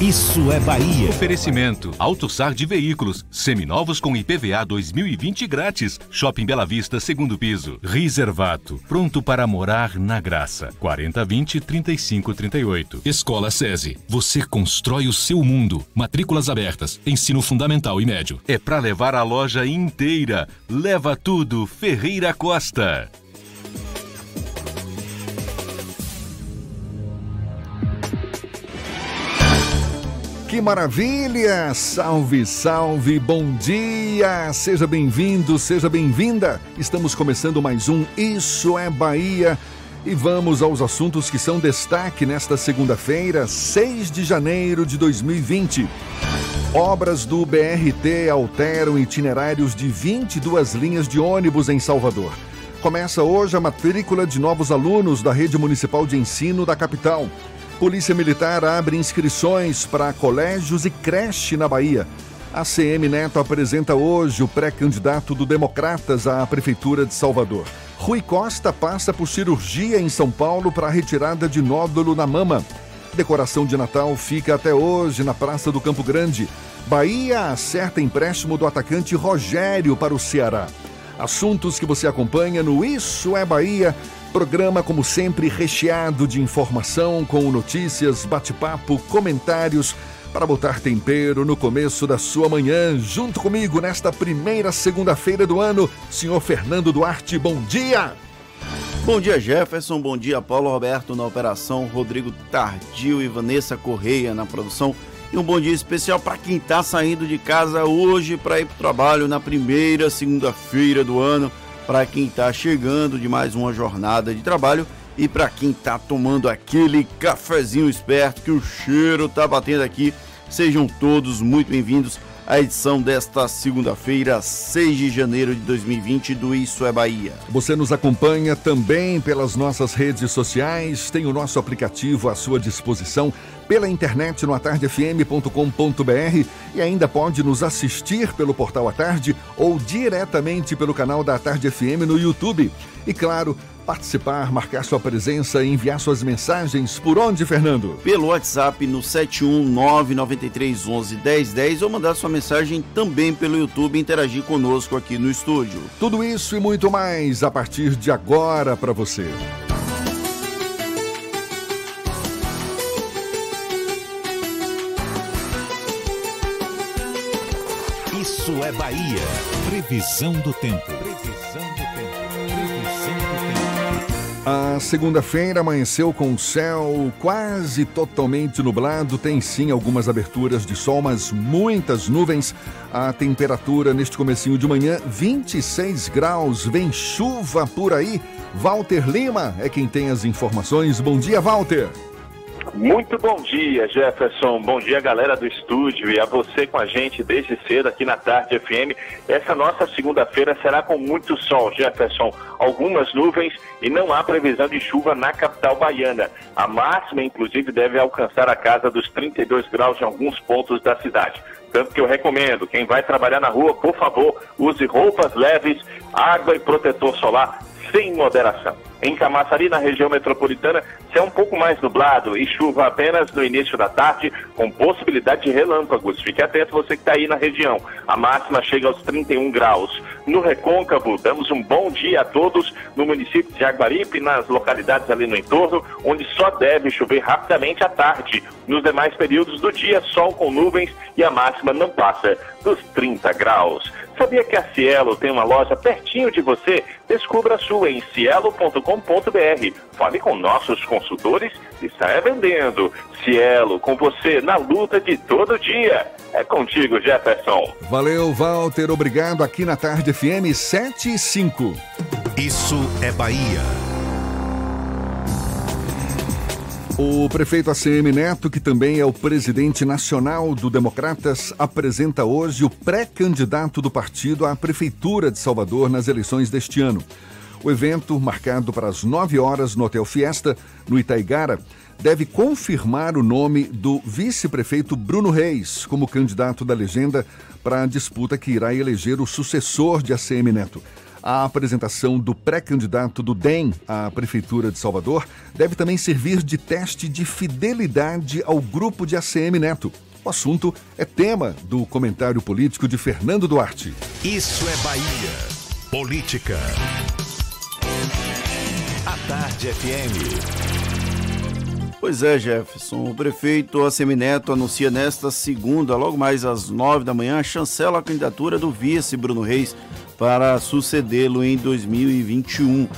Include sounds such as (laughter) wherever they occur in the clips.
Isso é Bahia. Oferecimento: AutoSar de veículos, seminovos com IPVA 2020 grátis. Shopping Bela Vista, segundo piso. Reservato, pronto para morar na graça. 4020 3538. Escola SESI. Você constrói o seu mundo. Matrículas abertas. Ensino fundamental e médio. É para levar a loja inteira. Leva tudo, Ferreira Costa. Que maravilha! Salve, salve, bom dia! Seja bem-vindo, seja bem-vinda! Estamos começando mais um Isso é Bahia e vamos aos assuntos que são destaque nesta segunda-feira, 6 de janeiro de 2020. Obras do BRT alteram itinerários de 22 linhas de ônibus em Salvador. Começa hoje a matrícula de novos alunos da rede municipal de ensino da capital. Polícia Militar abre inscrições para colégios e creche na Bahia. A CM Neto apresenta hoje o pré-candidato do Democratas à Prefeitura de Salvador. Rui Costa passa por cirurgia em São Paulo para a retirada de nódulo na mama. Decoração de Natal fica até hoje na Praça do Campo Grande. Bahia acerta empréstimo do atacante Rogério para o Ceará. Assuntos que você acompanha no Isso é Bahia Programa, como sempre, recheado de informação, com notícias, bate-papo, comentários, para botar tempero no começo da sua manhã. Junto comigo nesta primeira segunda-feira do ano, senhor Fernando Duarte, bom dia! Bom dia, Jefferson. Bom dia, Paulo Roberto na operação, Rodrigo Tardio e Vanessa Correia na produção. E um bom dia especial para quem está saindo de casa hoje para ir para o trabalho na primeira segunda-feira do ano para quem está chegando de mais uma jornada de trabalho e para quem está tomando aquele cafezinho esperto que o cheiro está batendo aqui. Sejam todos muito bem-vindos à edição desta segunda-feira, 6 de janeiro de 2020 do Isso é Bahia. Você nos acompanha também pelas nossas redes sociais, tem o nosso aplicativo à sua disposição pela internet no atardefm.com.br e ainda pode nos assistir pelo portal A Tarde ou diretamente pelo canal da Tarde FM no YouTube. E claro, participar, marcar sua presença e enviar suas mensagens por onde, Fernando? Pelo WhatsApp no 71993111010 ou mandar sua mensagem também pelo YouTube e interagir conosco aqui no estúdio. Tudo isso e muito mais a partir de agora para você. Isso é Bahia. Previsão do tempo. Previsão do tempo. Previsão do tempo. A segunda-feira amanheceu com o céu quase totalmente nublado. Tem sim algumas aberturas de sol, mas muitas nuvens. A temperatura neste comecinho de manhã, 26 graus. Vem chuva por aí. Walter Lima é quem tem as informações. Bom dia, Walter. Muito bom dia, Jefferson. Bom dia, galera do estúdio e a você com a gente desde cedo aqui na Tarde FM. Essa nossa segunda-feira será com muito sol, Jefferson. Algumas nuvens e não há previsão de chuva na capital baiana. A máxima, inclusive, deve alcançar a casa dos 32 graus em alguns pontos da cidade. Tanto que eu recomendo, quem vai trabalhar na rua, por favor, use roupas leves, água e protetor solar sem moderação. Em Camaçari, na região metropolitana, céu um pouco mais nublado e chuva apenas no início da tarde, com possibilidade de relâmpagos. Fique atento você que está aí na região. A máxima chega aos 31 graus. No Recôncavo, damos um bom dia a todos no município de Jaguaripe, nas localidades ali no entorno, onde só deve chover rapidamente à tarde. Nos demais períodos do dia, sol com nuvens e a máxima não passa dos 30 graus. Sabia que a Cielo tem uma loja pertinho de você? Descubra a sua em cielo.com.br. Fale com nossos consultores e saia vendendo. Cielo, com você na luta de todo dia. É contigo, Jefferson. Valeu, Walter. Obrigado aqui na Tarde FM 7 e 5. Isso é Bahia. O prefeito ACM Neto, que também é o presidente nacional do Democratas, apresenta hoje o pré-candidato do partido à Prefeitura de Salvador nas eleições deste ano. O evento, marcado para as 9 horas no Hotel Fiesta, no Itaigara, deve confirmar o nome do vice-prefeito Bruno Reis como candidato da legenda para a disputa que irá eleger o sucessor de ACM Neto. A apresentação do pré-candidato do DEM à Prefeitura de Salvador deve também servir de teste de fidelidade ao grupo de ACM Neto. O assunto é tema do comentário político de Fernando Duarte. Isso é Bahia. Política. A Tarde FM. Pois é, Jefferson. O prefeito ACM Neto anuncia nesta segunda, logo mais às nove da manhã, chancela a candidatura do vice Bruno Reis para sucedê-lo em 2021.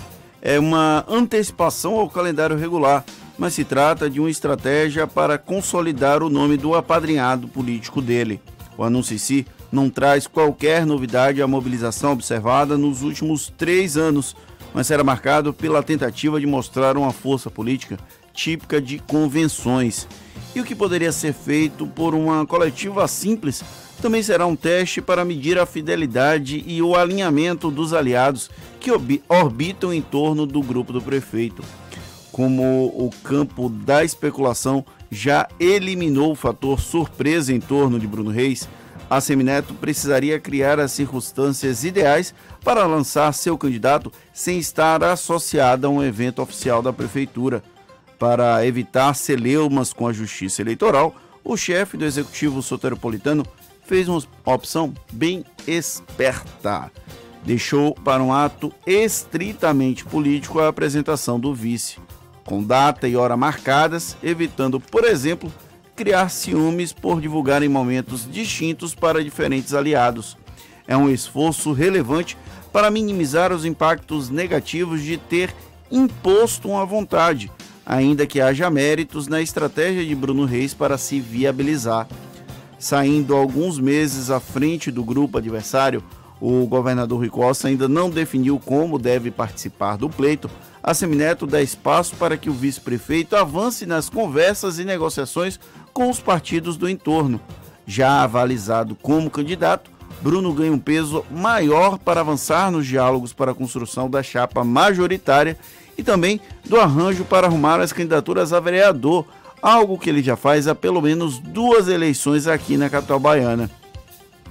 É uma antecipação ao calendário regular, mas se trata de uma estratégia para consolidar o nome do apadrinhado político dele. O anúncio em si não traz qualquer novidade à mobilização observada nos últimos três anos, mas será marcado pela tentativa de mostrar uma força política típica de convenções. E o que poderia ser feito por uma coletiva simples também será um teste para medir a fidelidade e o alinhamento dos aliados que orbitam em torno do grupo do prefeito. Como o campo da especulação já eliminou o fator surpresa em torno de Bruno Reis, a Semineto precisaria criar as circunstâncias ideais para lançar seu candidato sem estar associada a um evento oficial da prefeitura. Para evitar celeumas com a justiça eleitoral, o chefe do executivo soteropolitano fez uma opção bem esperta. Deixou para um ato estritamente político a apresentação do vice, com data e hora marcadas, evitando, por exemplo, criar ciúmes por divulgar em momentos distintos para diferentes aliados. É um esforço relevante para minimizar os impactos negativos de ter imposto uma vontade, ainda que haja méritos na estratégia de Bruno Reis para se viabilizar saindo alguns meses à frente do grupo adversário, o governador Rui Costa ainda não definiu como deve participar do pleito. A Semineto dá espaço para que o vice-prefeito avance nas conversas e negociações com os partidos do entorno. Já avalizado como candidato, Bruno ganha um peso maior para avançar nos diálogos para a construção da chapa majoritária e também do arranjo para arrumar as candidaturas a vereador algo que ele já faz há pelo menos duas eleições aqui na capital baiana.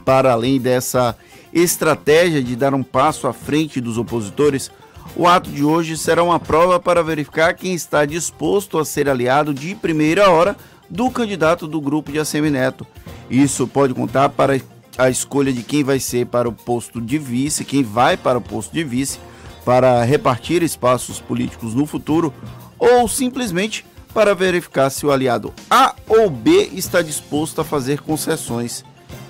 Para além dessa estratégia de dar um passo à frente dos opositores, o ato de hoje será uma prova para verificar quem está disposto a ser aliado de primeira hora do candidato do grupo de ACM Neto. Isso pode contar para a escolha de quem vai ser para o posto de vice, quem vai para o posto de vice, para repartir espaços políticos no futuro, ou simplesmente para verificar se o aliado A ou B está disposto a fazer concessões.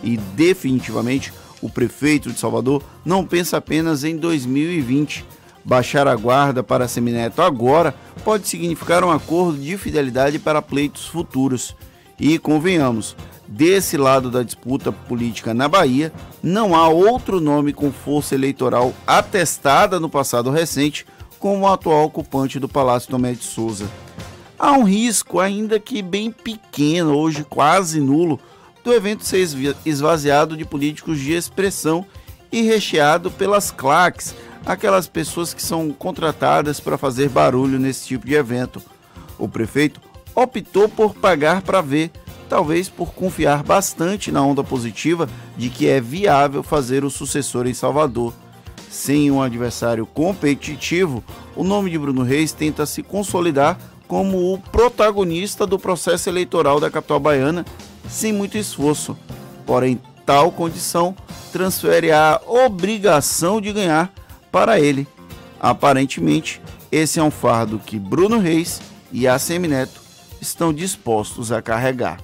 E definitivamente o prefeito de Salvador não pensa apenas em 2020. Baixar a guarda para Semineto agora pode significar um acordo de fidelidade para pleitos futuros. E convenhamos, desse lado da disputa política na Bahia, não há outro nome com força eleitoral atestada no passado recente como o atual ocupante do Palácio Tomé de Souza há um risco, ainda que bem pequeno, hoje quase nulo, do evento ser esvaziado de políticos de expressão e recheado pelas claques, aquelas pessoas que são contratadas para fazer barulho nesse tipo de evento. O prefeito optou por pagar para ver, talvez por confiar bastante na onda positiva de que é viável fazer o sucessor em Salvador. Sem um adversário competitivo, o nome de Bruno Reis tenta se consolidar como o protagonista do processo eleitoral da capital baiana, sem muito esforço. Porém, tal condição transfere a obrigação de ganhar para ele. Aparentemente, esse é um fardo que Bruno Reis e ACM Neto estão dispostos a carregar.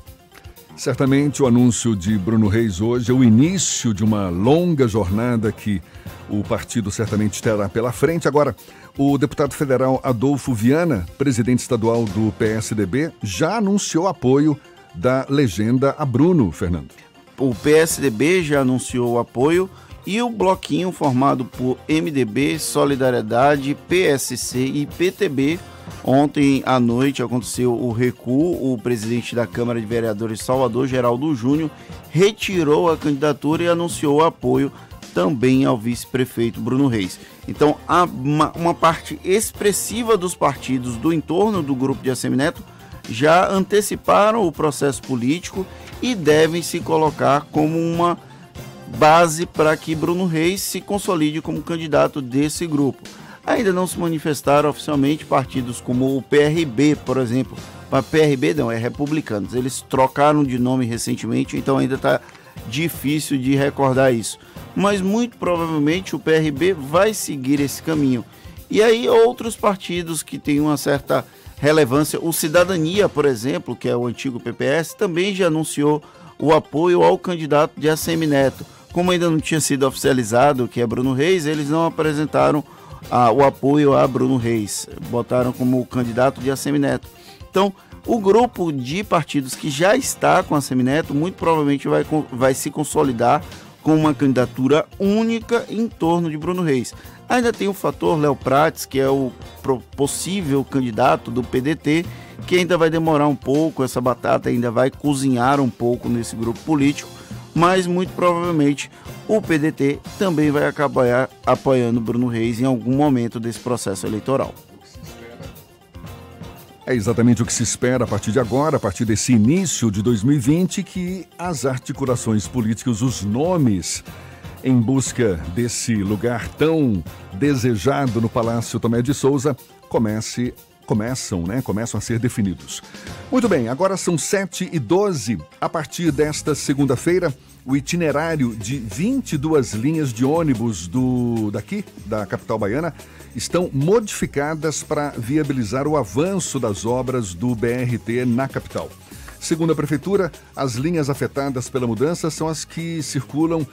Certamente o anúncio de Bruno Reis hoje é o início de uma longa jornada que o partido certamente terá pela frente. Agora, o deputado federal Adolfo Viana, presidente estadual do PSDB, já anunciou apoio da legenda a Bruno, Fernando. O PSDB já anunciou o apoio e o bloquinho formado por MDB, Solidariedade, PSC e PTB Ontem à noite aconteceu o recuo. O presidente da Câmara de Vereadores Salvador, Geraldo Júnior, retirou a candidatura e anunciou apoio também ao vice-prefeito Bruno Reis. Então, uma, uma, parte expressiva dos partidos do entorno do grupo de Assemineto já anteciparam o processo político e devem se colocar como uma base para que Bruno Reis se consolide como candidato desse grupo. Ainda não se manifestaram oficialmente partidos como o PRB, por exemplo. Mas PRB não, é Republicanos. Eles trocaram de nome recentemente, então ainda está difícil de recordar isso. Mas muito provavelmente o PRB vai seguir esse caminho. E aí outros partidos que têm uma certa relevância, o Cidadania, por exemplo, que é o antigo PPS, também já anunciou o apoio ao candidato de ACM Neto. Como ainda não tinha sido oficializado, que é Bruno Reis, eles não apresentaram a, o apoio a Bruno Reis, botaram como candidato de Assemineto. Então, o grupo de partidos que já está com a Semineto muito provavelmente vai, vai se consolidar com uma candidatura única em torno de Bruno Reis. Ainda tem o fator Léo Prates, que é o possível candidato do PDT, que ainda vai demorar um pouco, essa batata ainda vai cozinhar um pouco nesse grupo político, mas muito provavelmente o PDT também vai acabar apoiando Bruno Reis em algum momento desse processo eleitoral. É exatamente o que se espera a partir de agora, a partir desse início de 2020, que as articulações políticas, os nomes em busca desse lugar tão desejado no Palácio Tomé de Souza, comece, começam, né? Começam a ser definidos. Muito bem, agora são 7 e 12. A partir desta segunda-feira, o itinerário de 22 linhas de ônibus do daqui, da capital baiana, estão modificadas para viabilizar o avanço das obras do BRT na capital. Segundo a prefeitura, as linhas afetadas pela mudança são as que circulam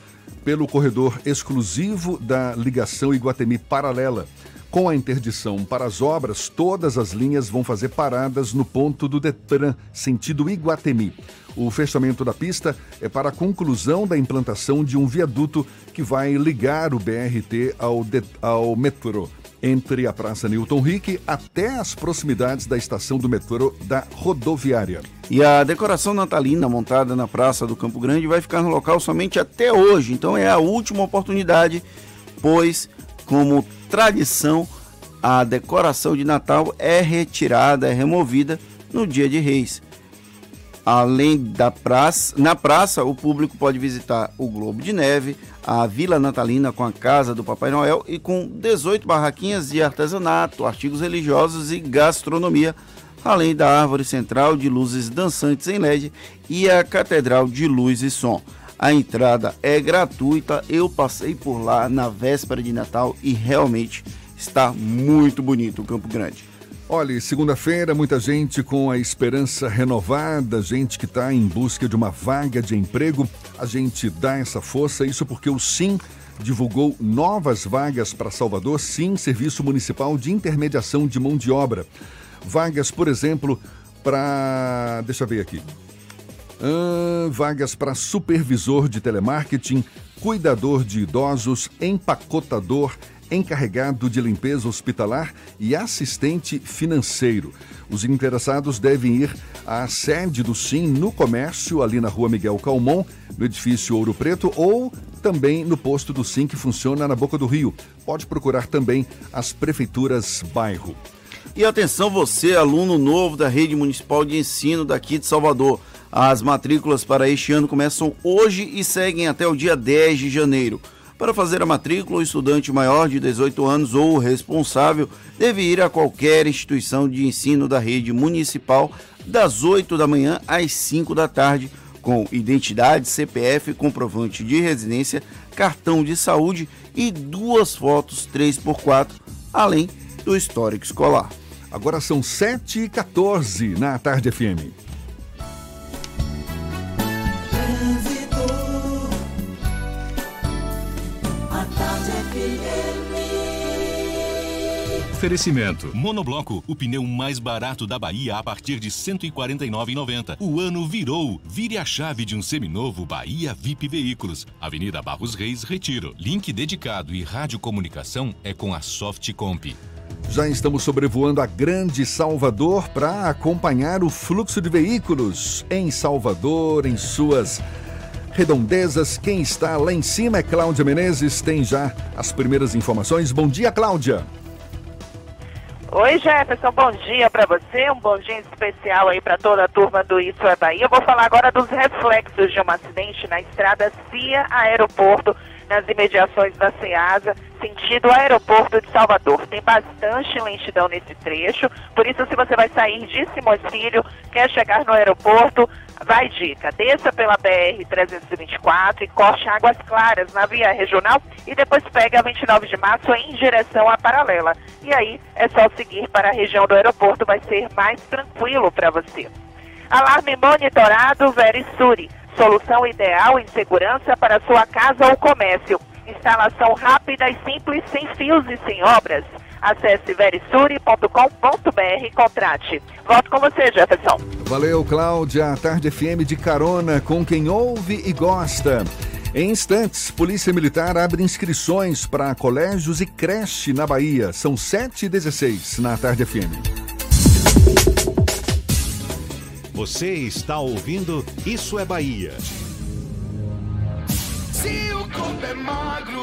pelo corredor exclusivo da ligação Iguatemi Paralela. Com a interdição para as obras, todas as linhas vão fazer paradas no ponto do Detran, sentido Iguatemi. O fechamento da pista é para a conclusão da implantação de um viaduto que vai ligar o BRT ao, ao metrô, entre a Praça Newton Rick até as proximidades da estação do metrô da rodoviária. E a decoração natalina montada na Praça do Campo Grande vai ficar no local somente até hoje, então é a última oportunidade, pois, como tradição, a decoração de Natal é retirada, é removida no dia de Reis. Além da praça, na praça o público pode visitar o Globo de Neve, a Vila Natalina com a Casa do Papai Noel e com 18 barraquinhas de artesanato, artigos religiosos e gastronomia, além da árvore central de luzes dançantes em LED e a Catedral de Luz e Som. A entrada é gratuita, eu passei por lá na véspera de Natal e realmente está muito bonito o Campo Grande. Olha, segunda-feira, muita gente com a esperança renovada, gente que está em busca de uma vaga de emprego. A gente dá essa força, isso porque o SIM divulgou novas vagas para Salvador, SIM, Serviço Municipal de Intermediação de Mão de Obra. Vagas, por exemplo, para. Deixa eu ver aqui. Vagas para supervisor de telemarketing, cuidador de idosos, empacotador, encarregado de limpeza hospitalar e assistente financeiro. Os interessados devem ir à sede do SIM no comércio, ali na rua Miguel Calmon, no edifício Ouro Preto, ou também no posto do SIM que funciona na Boca do Rio. Pode procurar também as prefeituras bairro. E atenção você, aluno novo da rede municipal de ensino daqui de Salvador. As matrículas para este ano começam hoje e seguem até o dia 10 de janeiro. Para fazer a matrícula, o estudante maior de 18 anos ou o responsável deve ir a qualquer instituição de ensino da rede municipal das 8 da manhã às 5 da tarde, com identidade, CPF, comprovante de residência, cartão de saúde e duas fotos 3x4, além do histórico escolar. Agora são 7h14 na Tarde FM. Oferecimento. Monobloco, o pneu mais barato da Bahia a partir de R$ 149,90. O ano virou. Vire a chave de um seminovo Bahia VIP Veículos. Avenida Barros Reis, Retiro. Link dedicado e radiocomunicação é com a Softcomp. Já estamos sobrevoando a Grande Salvador para acompanhar o fluxo de veículos em Salvador, em suas redondezas. Quem está lá em cima é Cláudia Menezes, tem já as primeiras informações. Bom dia, Cláudia. Oi, Jefferson, bom dia para você, um bom dia especial aí para toda a turma do Isso é Bahia. Eu vou falar agora dos reflexos de um acidente na estrada CIA Aeroporto, nas imediações da CEASA, sentido aeroporto de Salvador. Tem bastante lentidão nesse trecho, por isso se você vai sair de Simões Filho, quer chegar no aeroporto, vai dica, desça pela BR-324 e corte Águas Claras na via regional e depois pegue a 29 de março em direção à paralela. E aí é só seguir para a região do aeroporto, vai ser mais tranquilo para você. Alarme monitorado Verisuri, solução ideal em segurança para sua casa ou comércio. Instalação rápida e simples, sem fios e sem obras. Acesse verisuri.com.br e contrate. Volto com você, Jefferson. Valeu, Cláudia. Tarde FM de carona com quem ouve e gosta. Em instantes, Polícia Militar abre inscrições para colégios e creche na Bahia. São 7 e 16 na Tarde FM. Você está ouvindo Isso é Bahia. Se o corpo é magro,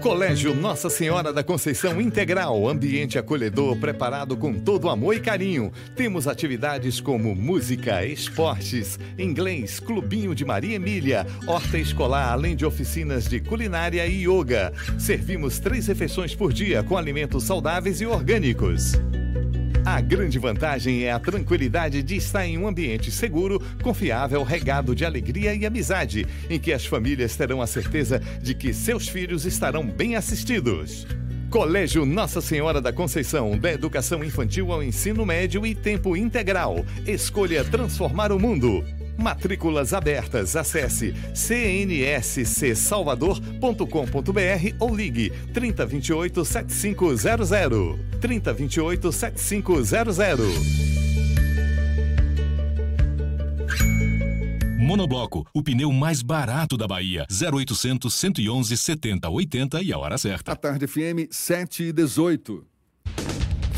Colégio Nossa Senhora da Conceição Integral, ambiente acolhedor preparado com todo amor e carinho. Temos atividades como música, esportes, inglês, clubinho de Maria Emília, horta escolar, além de oficinas de culinária e yoga. Servimos três refeições por dia com alimentos saudáveis e orgânicos. A grande vantagem é a tranquilidade de estar em um ambiente seguro, confiável, regado de alegria e amizade, em que as famílias terão a certeza de que seus filhos estarão bem assistidos. Colégio Nossa Senhora da Conceição, da educação infantil ao ensino médio e tempo integral. Escolha transformar o mundo. Matrículas abertas. Acesse cnscsalvador.com.br ou ligue 3028 7500. 3028 7500. Monobloco, o pneu mais barato da Bahia. 0800 111 70 80 e a hora certa. A tarde FM 7 e 18.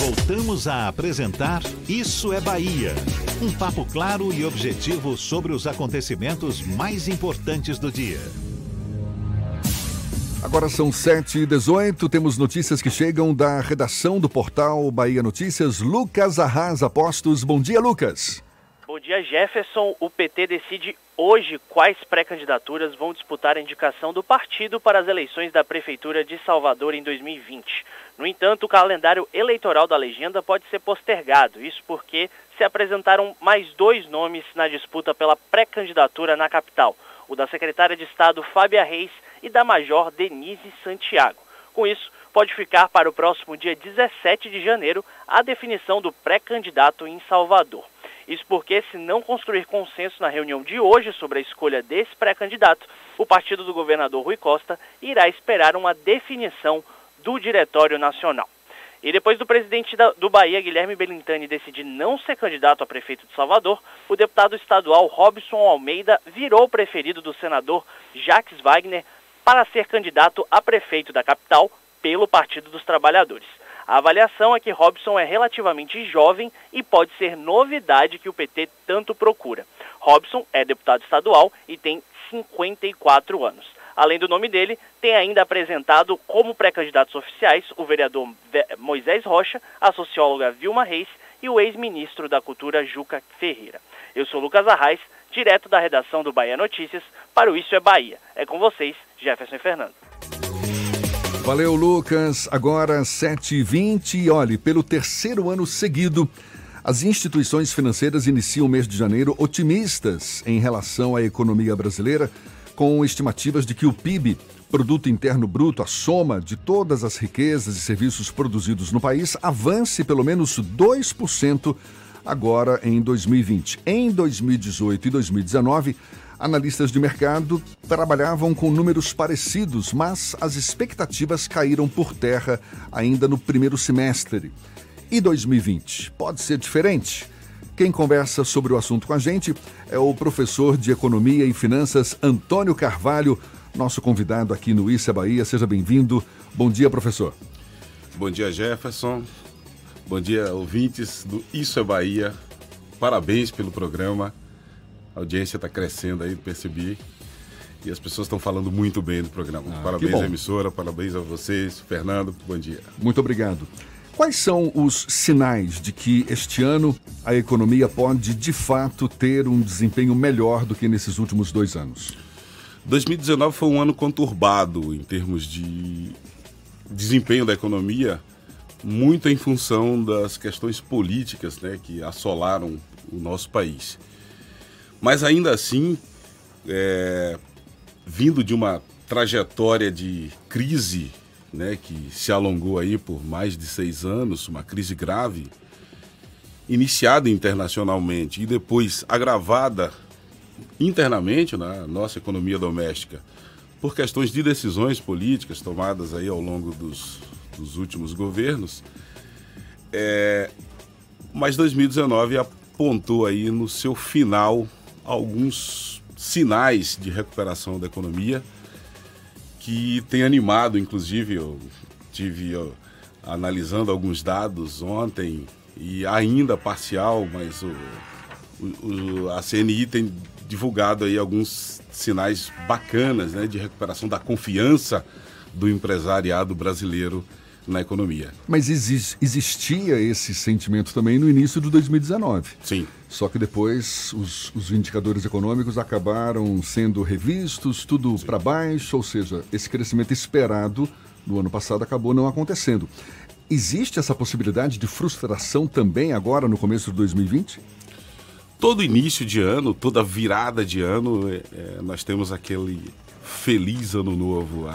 Voltamos a apresentar Isso é Bahia. Um papo claro e objetivo sobre os acontecimentos mais importantes do dia. Agora são 7 e 18 temos notícias que chegam da redação do portal Bahia Notícias. Lucas Arrasa Postos. Bom dia, Lucas. Bom dia, Jefferson. O PT decide hoje quais pré-candidaturas vão disputar a indicação do partido para as eleições da Prefeitura de Salvador em 2020. No entanto, o calendário eleitoral da legenda pode ser postergado, isso porque se apresentaram mais dois nomes na disputa pela pré-candidatura na capital, o da secretária de Estado Fábia Reis e da Major Denise Santiago. Com isso, pode ficar para o próximo dia 17 de janeiro a definição do pré-candidato em Salvador. Isso porque, se não construir consenso na reunião de hoje sobre a escolha desse pré-candidato, o partido do governador Rui Costa irá esperar uma definição do Diretório Nacional. E depois do presidente do Bahia, Guilherme Belintani, decidir não ser candidato a prefeito de Salvador, o deputado estadual Robson Almeida virou preferido do senador Jacques Wagner para ser candidato a prefeito da capital pelo Partido dos Trabalhadores. A avaliação é que Robson é relativamente jovem e pode ser novidade que o PT tanto procura. Robson é deputado estadual e tem 54 anos. Além do nome dele, tem ainda apresentado como pré-candidatos oficiais o vereador Moisés Rocha, a socióloga Vilma Reis e o ex-ministro da Cultura Juca Ferreira. Eu sou Lucas Arraes, direto da redação do Bahia Notícias, para o Isso é Bahia. É com vocês, Jefferson e Fernando. Valeu, Lucas. Agora 7h20 e olhe, pelo terceiro ano seguido, as instituições financeiras iniciam o mês de janeiro otimistas em relação à economia brasileira, com estimativas de que o PIB, Produto Interno Bruto, a soma de todas as riquezas e serviços produzidos no país, avance pelo menos 2% agora em 2020. Em 2018 e 2019, analistas de mercado trabalhavam com números parecidos, mas as expectativas caíram por terra ainda no primeiro semestre. E 2020? Pode ser diferente? Quem conversa sobre o assunto com a gente é o professor de Economia e Finanças Antônio Carvalho, nosso convidado aqui no Issa Bahia. Seja bem-vindo. Bom dia, professor. Bom dia, Jefferson. Bom dia, ouvintes do Isso é Bahia. Parabéns pelo programa. A audiência está crescendo aí, percebi. E as pessoas estão falando muito bem do programa. Ah, parabéns à emissora, parabéns a vocês. Fernando, bom dia. Muito obrigado. Quais são os sinais de que este ano a economia pode, de fato, ter um desempenho melhor do que nesses últimos dois anos? 2019 foi um ano conturbado em termos de desempenho da economia muito em função das questões políticas né, que assolaram o nosso país. Mas ainda assim, é, vindo de uma trajetória de crise né, que se alongou aí por mais de seis anos, uma crise grave, iniciada internacionalmente e depois agravada internamente na nossa economia doméstica por questões de decisões políticas tomadas aí ao longo dos dos últimos governos. É, mas 2019 apontou aí no seu final alguns sinais de recuperação da economia que tem animado, inclusive, eu tive eu, analisando alguns dados ontem e ainda parcial, mas o, o, a CNI tem divulgado aí alguns sinais bacanas né, de recuperação da confiança do empresariado brasileiro na economia. Mas exis, existia esse sentimento também no início de 2019. Sim. Só que depois os, os indicadores econômicos acabaram sendo revistos, tudo para baixo, ou seja, esse crescimento esperado no ano passado acabou não acontecendo. Existe essa possibilidade de frustração também agora no começo de 2020? Todo início de ano, toda virada de ano, é, é nós temos aquele feliz ano novo,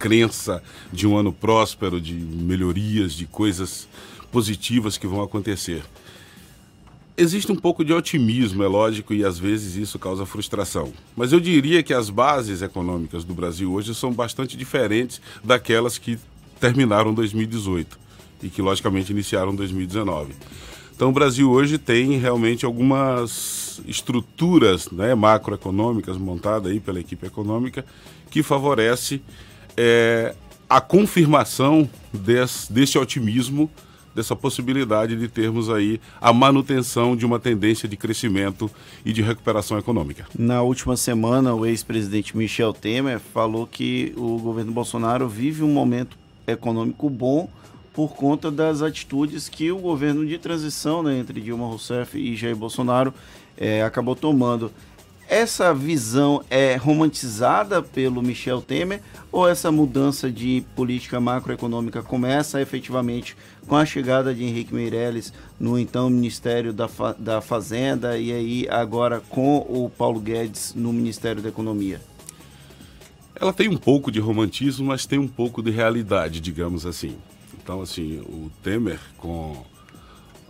crença de um ano próspero, de melhorias, de coisas positivas que vão acontecer. Existe um pouco de otimismo, é lógico, e às vezes isso causa frustração. Mas eu diria que as bases econômicas do Brasil hoje são bastante diferentes daquelas que terminaram 2018 e que, logicamente, iniciaram 2019. Então, o Brasil hoje tem realmente algumas estruturas né, macroeconômicas montadas aí pela equipe econômica que favorece é, a confirmação desse, otimismo, dessa possibilidade de termos aí a manutenção de uma tendência de crescimento e de recuperação econômica. Na última semana, o ex-presidente Michel Temer falou que o governo Bolsonaro vive um momento econômico bom por conta das atitudes que o governo de transição né, entre Dilma Rousseff e Jair Bolsonaro é, acabou tomando essa visão é romantizada pelo Michel Temer ou essa mudança de política macroeconômica começa efetivamente com a chegada de Henrique Meirelles no então Ministério da, Fa da Fazenda e aí agora com o Paulo Guedes no Ministério da Economia? Ela tem um pouco de romantismo, mas tem um pouco de realidade, digamos assim. Então, assim, o Temer com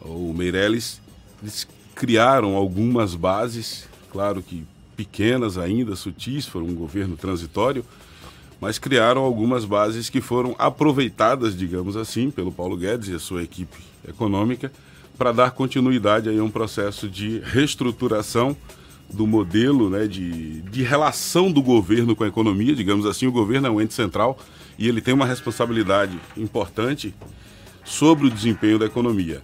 o Meirelles, eles criaram algumas bases claro que pequenas ainda, sutis, foram um governo transitório, mas criaram algumas bases que foram aproveitadas, digamos assim, pelo Paulo Guedes e a sua equipe econômica para dar continuidade a um processo de reestruturação do modelo né, de, de relação do governo com a economia, digamos assim, o governo é um ente central e ele tem uma responsabilidade importante sobre o desempenho da economia.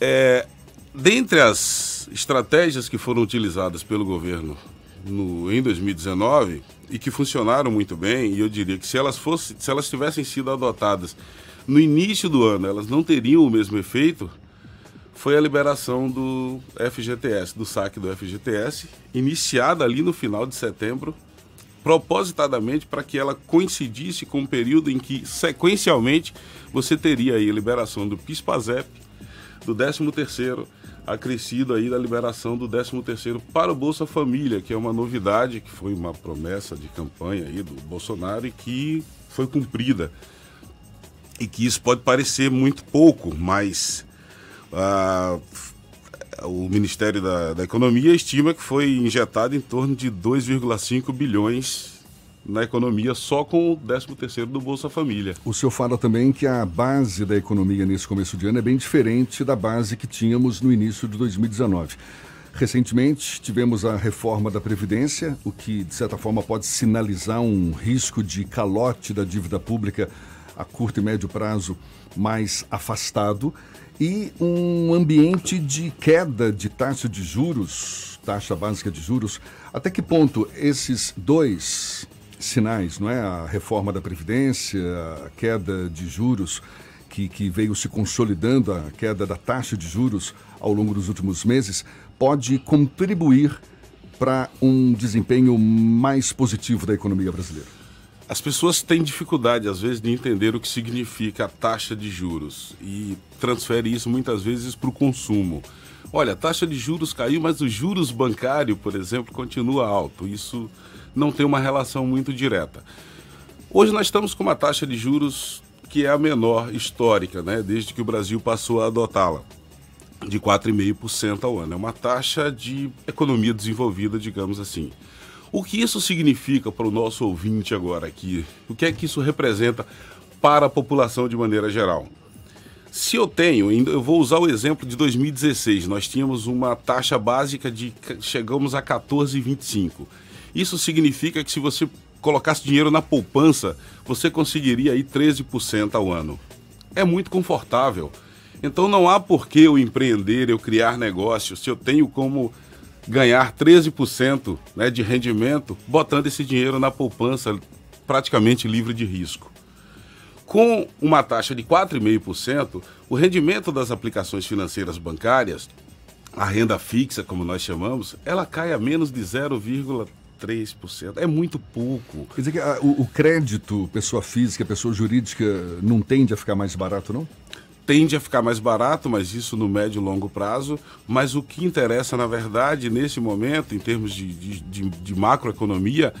É, dentre as estratégias que foram utilizadas pelo governo no, em 2019 e que funcionaram muito bem, e eu diria que se elas, fossem, se elas tivessem sido adotadas no início do ano, elas não teriam o mesmo efeito, foi a liberação do FGTS, do saque do FGTS, iniciada ali no final de setembro, propositadamente para que ela coincidisse com o um período em que, sequencialmente, você teria aí a liberação do PIS-PASEP, do 13º, acrescido aí da liberação do 13º para o Bolsa Família, que é uma novidade, que foi uma promessa de campanha aí do Bolsonaro e que foi cumprida. E que isso pode parecer muito pouco, mas ah, o Ministério da, da Economia estima que foi injetado em torno de 2,5 bilhões na economia só com o 13º do Bolsa Família. O senhor fala também que a base da economia nesse começo de ano é bem diferente da base que tínhamos no início de 2019. Recentemente tivemos a reforma da Previdência, o que de certa forma pode sinalizar um risco de calote da dívida pública a curto e médio prazo mais afastado e um ambiente de queda de taxa de juros, taxa básica de juros. Até que ponto esses dois sinais, não é? A reforma da Previdência, a queda de juros que, que veio se consolidando, a queda da taxa de juros ao longo dos últimos meses, pode contribuir para um desempenho mais positivo da economia brasileira? As pessoas têm dificuldade, às vezes, de entender o que significa a taxa de juros e transfere isso muitas vezes para o consumo. Olha, a taxa de juros caiu, mas o juros bancário, por exemplo, continua alto. Isso não tem uma relação muito direta. Hoje nós estamos com uma taxa de juros que é a menor histórica, né, desde que o Brasil passou a adotá-la, de 4,5% ao ano. É uma taxa de economia desenvolvida, digamos assim. O que isso significa para o nosso ouvinte agora aqui? O que é que isso representa para a população de maneira geral? Se eu tenho, eu vou usar o exemplo de 2016, nós tínhamos uma taxa básica de chegamos a 14,25. Isso significa que se você colocasse dinheiro na poupança, você conseguiria aí 13% ao ano. É muito confortável. Então não há por que eu empreender, eu criar negócio, se eu tenho como ganhar 13% né, de rendimento botando esse dinheiro na poupança praticamente livre de risco. Com uma taxa de 4,5%, o rendimento das aplicações financeiras bancárias, a renda fixa, como nós chamamos, ela cai a menos de 0,3%. É muito pouco. Quer dizer que a, o, o crédito, pessoa física, pessoa jurídica, não tende a ficar mais barato, não? tende a ficar mais barato, mas isso no médio e longo prazo. Mas o que interessa, na verdade, nesse momento, em termos de, de, de, de macroeconomia,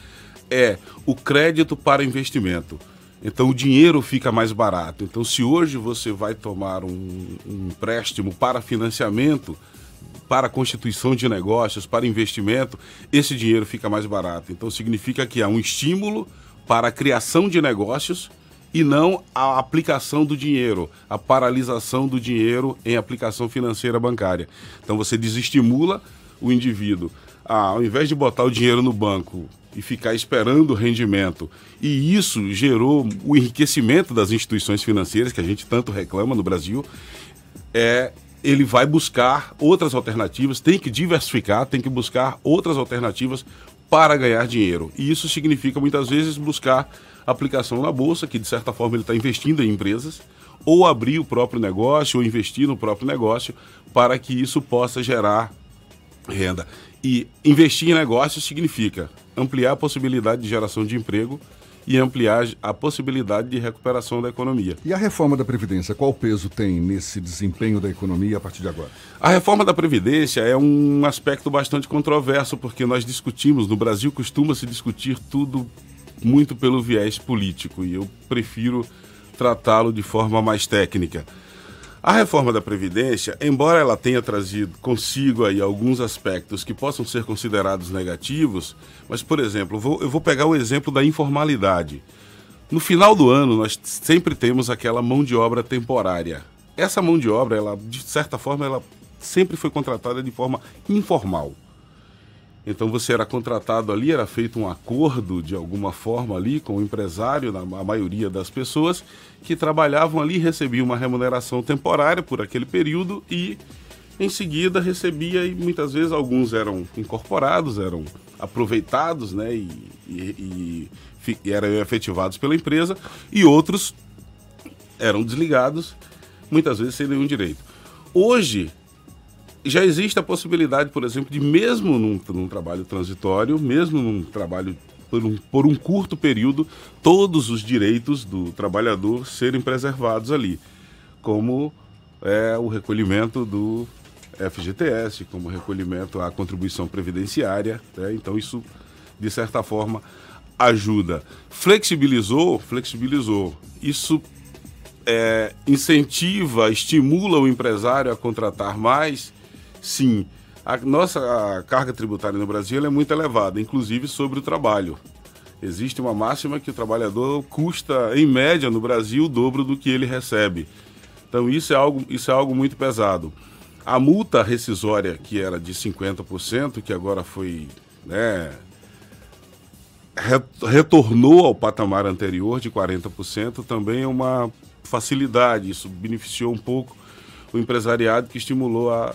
é o crédito para investimento. Então o dinheiro fica mais barato. Então, se hoje você vai tomar um, um empréstimo para financiamento, para constituição de negócios, para investimento, esse dinheiro fica mais barato. Então significa que há um estímulo para a criação de negócios e não a aplicação do dinheiro, a paralisação do dinheiro em aplicação financeira bancária. Então você desestimula o indivíduo. Ah, ao invés de botar o dinheiro no banco e ficar esperando o rendimento, e isso gerou o enriquecimento das instituições financeiras que a gente tanto reclama no Brasil, é ele vai buscar outras alternativas, tem que diversificar, tem que buscar outras alternativas para ganhar dinheiro. E isso significa muitas vezes buscar aplicação na bolsa, que de certa forma ele está investindo em empresas, ou abrir o próprio negócio, ou investir no próprio negócio, para que isso possa gerar renda. E investir em negócios significa ampliar a possibilidade de geração de emprego e ampliar a possibilidade de recuperação da economia. E a reforma da Previdência, qual peso tem nesse desempenho da economia a partir de agora? A reforma da Previdência é um aspecto bastante controverso, porque nós discutimos, no Brasil costuma se discutir tudo muito pelo viés político, e eu prefiro tratá-lo de forma mais técnica. A reforma da Previdência, embora ela tenha trazido consigo aí alguns aspectos que possam ser considerados negativos, mas, por exemplo, eu vou, eu vou pegar o exemplo da informalidade. No final do ano, nós sempre temos aquela mão de obra temporária. Essa mão de obra, ela, de certa forma, ela sempre foi contratada de forma informal. Então você era contratado ali, era feito um acordo de alguma forma ali com o empresário, na a maioria das pessoas que trabalhavam ali recebiam uma remuneração temporária por aquele período e em seguida recebia e muitas vezes alguns eram incorporados, eram aproveitados, né, e, e, e, e eram efetivados pela empresa e outros eram desligados, muitas vezes sem nenhum direito. Hoje já existe a possibilidade, por exemplo, de mesmo num, num trabalho transitório, mesmo num trabalho por um, por um curto período, todos os direitos do trabalhador serem preservados ali, como é, o recolhimento do FGTS, como recolhimento à contribuição previdenciária. Né? Então, isso, de certa forma, ajuda. Flexibilizou? Flexibilizou. Isso é, incentiva, estimula o empresário a contratar mais? Sim. A nossa carga tributária no Brasil é muito elevada, inclusive sobre o trabalho. Existe uma máxima que o trabalhador custa, em média, no Brasil, o dobro do que ele recebe. Então, isso é algo, isso é algo muito pesado. A multa rescisória, que era de 50%, que agora foi. Né, retornou ao patamar anterior de 40%, também é uma facilidade. Isso beneficiou um pouco o empresariado que estimulou a.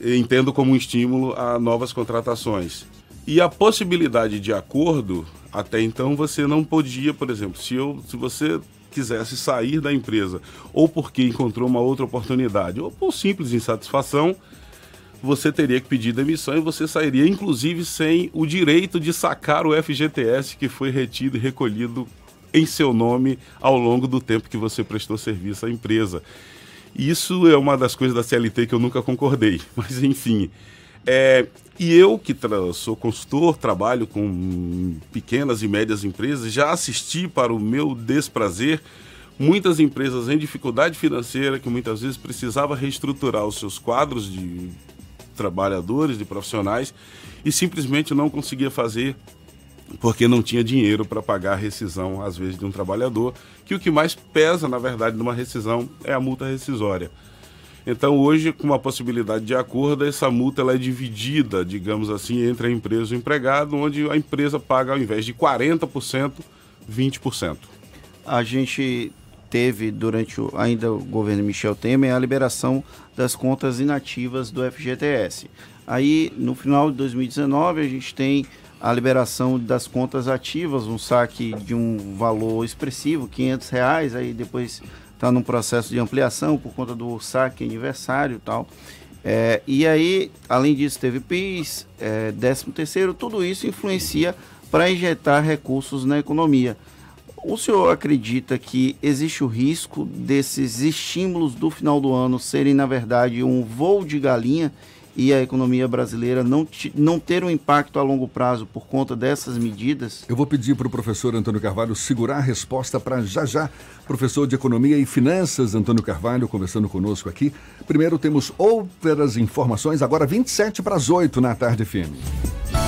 Entendo como um estímulo a novas contratações. E a possibilidade de acordo, até então você não podia, por exemplo, se, eu, se você quisesse sair da empresa, ou porque encontrou uma outra oportunidade, ou por simples insatisfação, você teria que pedir demissão e você sairia, inclusive, sem o direito de sacar o FGTS que foi retido e recolhido em seu nome ao longo do tempo que você prestou serviço à empresa. Isso é uma das coisas da CLT que eu nunca concordei, (laughs) mas enfim. É, e eu, que sou consultor, trabalho com pequenas e médias empresas, já assisti para o meu desprazer muitas empresas em dificuldade financeira que muitas vezes precisava reestruturar os seus quadros de trabalhadores, de profissionais e simplesmente não conseguia fazer porque não tinha dinheiro para pagar a rescisão, às vezes, de um trabalhador, que o que mais pesa, na verdade, numa rescisão é a multa rescisória. Então, hoje, com uma possibilidade de acordo, essa multa ela é dividida, digamos assim, entre a empresa e o empregado, onde a empresa paga, ao invés de 40%, 20%. A gente teve, durante o, ainda o governo Michel Temer, a liberação das contas inativas do FGTS. Aí, no final de 2019, a gente tem a liberação das contas ativas, um saque de um valor expressivo, 500 reais, aí depois está num processo de ampliação por conta do saque aniversário e tal. É, e aí, além disso, teve PIS, é, 13 terceiro, tudo isso influencia para injetar recursos na economia. O senhor acredita que existe o risco desses estímulos do final do ano serem, na verdade, um voo de galinha e a economia brasileira não, não ter um impacto a longo prazo por conta dessas medidas? Eu vou pedir para o professor Antônio Carvalho segurar a resposta para já já. Professor de Economia e Finanças, Antônio Carvalho, conversando conosco aqui. Primeiro temos outras informações, agora 27 para as 8 na tarde FM.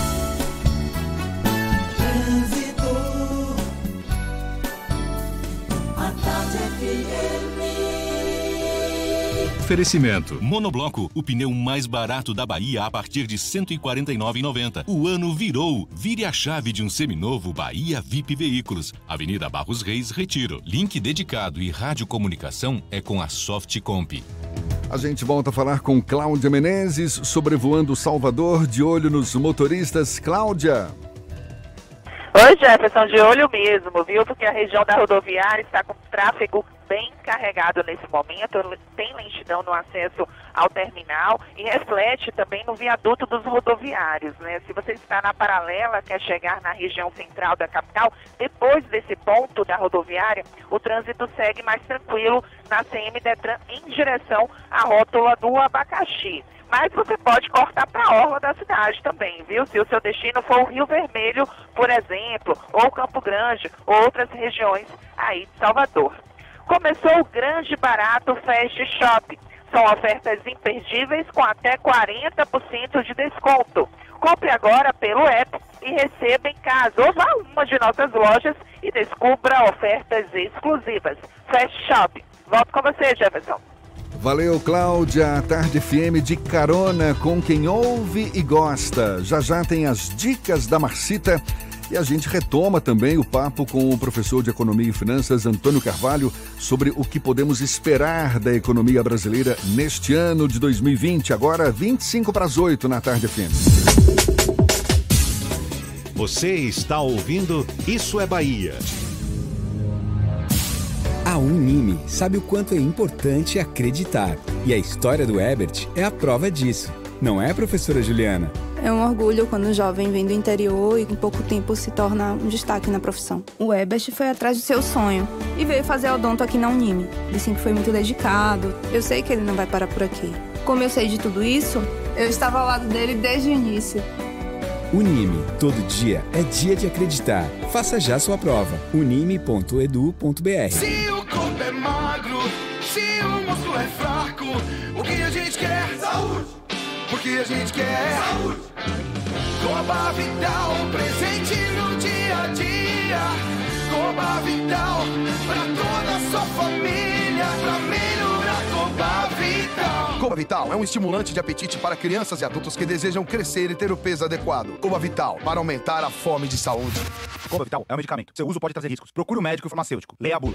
Oferecimento. Monobloco, o pneu mais barato da Bahia a partir de R$ 149,90. O ano virou. Vire a chave de um seminovo Bahia VIP Veículos. Avenida Barros Reis, Retiro. Link dedicado e radiocomunicação é com a Softcomp. A gente volta a falar com Cláudia Menezes, sobrevoando Salvador, de olho nos motoristas. Cláudia. Oi, Jefferson, de olho mesmo, viu? Porque a região da rodoviária está com tráfego bem carregado nesse momento, tem lentidão no acesso ao terminal e reflete também no viaduto dos rodoviários, né? Se você está na paralela, quer chegar na região central da capital, depois desse ponto da rodoviária, o trânsito segue mais tranquilo na CM Detran em direção à rótula do Abacaxi. Mas você pode cortar para a orla da cidade também, viu? Se o seu destino for o Rio Vermelho, por exemplo, ou Campo Grande, ou outras regiões aí de Salvador. Começou o grande barato Fast Shop. São ofertas imperdíveis com até 40% de desconto. Compre agora pelo app e receba em casa ou vá a uma de nossas lojas e descubra ofertas exclusivas. Fast Shop. Volto com você, Jefferson. Valeu, Cláudia. Tarde FM de carona com quem ouve e gosta. Já já tem as dicas da Marcita. E a gente retoma também o papo com o professor de Economia e Finanças, Antônio Carvalho, sobre o que podemos esperar da economia brasileira neste ano de 2020. Agora, 25 para as 8 na Tarde FM. Você está ouvindo Isso é Bahia. Unime sabe o quanto é importante acreditar. E a história do Ebert é a prova disso. Não é, professora Juliana? É um orgulho quando um jovem vem do interior e em pouco tempo se torna um destaque na profissão. O Ebert foi atrás do seu sonho e veio fazer odonto aqui na Unime. Ele sempre foi muito dedicado. Eu sei que ele não vai parar por aqui. Como eu sei de tudo isso, eu estava ao lado dele desde o início. Unime, todo dia é dia de acreditar. Faça já sua prova. unime.edu.br. Se o corpo é magro, se o músculo é fraco, o que a gente quer? Saúde! Porque a gente quer saúde! Coba Vital, presente no dia a dia. Coba Vital, pra toda a sua família, Coba Vital é um estimulante de apetite para crianças e adultos que desejam crescer e ter o peso adequado. Coba Vital, para aumentar a fome de saúde. Coba Vital é um medicamento. Seu uso pode trazer riscos. Procure o um médico farmacêutico. Leia a bula.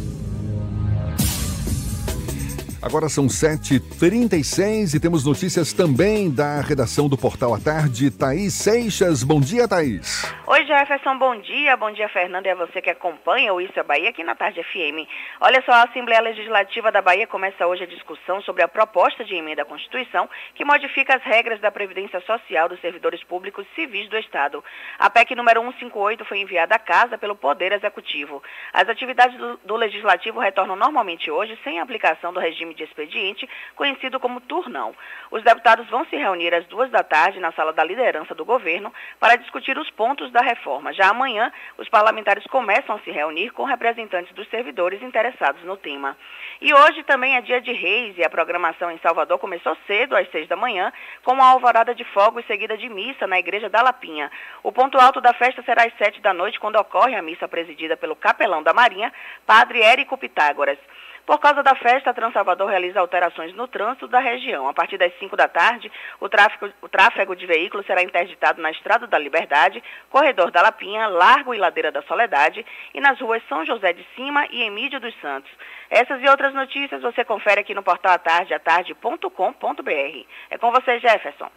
Agora são 7h36 e temos notícias também da redação do Portal à Tarde. Thaís Seixas, bom dia, Thaís. Oi, Jefferson, bom dia. Bom dia, Fernando, e a você que acompanha o Isso é Bahia aqui na Tarde FM. Olha só, a Assembleia Legislativa da Bahia começa hoje a discussão sobre a proposta de emenda à Constituição que modifica as regras da Previdência Social dos servidores públicos civis do Estado. A PEC número 158 foi enviada à casa pelo Poder Executivo. As atividades do, do Legislativo retornam normalmente hoje sem aplicação do regime de expediente, conhecido como turnão. Os deputados vão se reunir às duas da tarde na sala da liderança do governo para discutir os pontos da reforma. Já amanhã, os parlamentares começam a se reunir com representantes dos servidores interessados no tema. E hoje também é dia de reis e a programação em Salvador começou cedo, às seis da manhã, com uma alvorada de fogos seguida de missa na Igreja da Lapinha. O ponto alto da festa será às sete da noite, quando ocorre a missa presidida pelo capelão da Marinha, Padre Érico Pitágoras. Por causa da festa, a Transalvador realiza alterações no trânsito da região. A partir das 5 da tarde, o tráfego, o tráfego de veículos será interditado na Estrada da Liberdade, Corredor da Lapinha, Largo e Ladeira da Soledade e nas ruas São José de Cima e Emílio dos Santos. Essas e outras notícias você confere aqui no portal atardeatarde.com.br. É com você, Jefferson.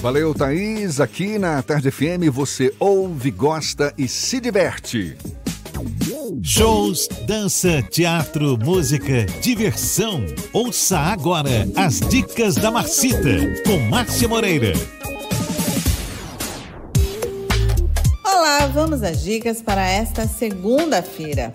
Valeu, Thaís. Aqui na Tarde FM você ouve, gosta e se diverte. Shows, dança, teatro, música, diversão. Ouça agora as dicas da Marcita com Márcia Moreira. Olá, vamos às dicas para esta segunda-feira.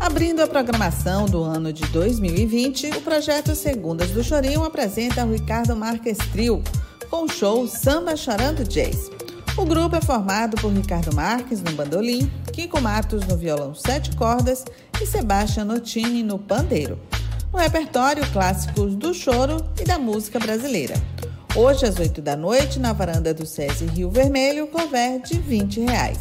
Abrindo a programação do ano de 2020, o projeto Segundas do Chorinho apresenta Ricardo Marques Trio com o show Samba Chorando Jazz. O grupo é formado por Ricardo Marques no bandolim, Kiko Matos no violão sete cordas e Sebastião Notini no pandeiro. No repertório, clássicos do choro e da música brasileira. Hoje, às 8 da noite, na varanda do SESI Rio Vermelho, cover de 20 reais.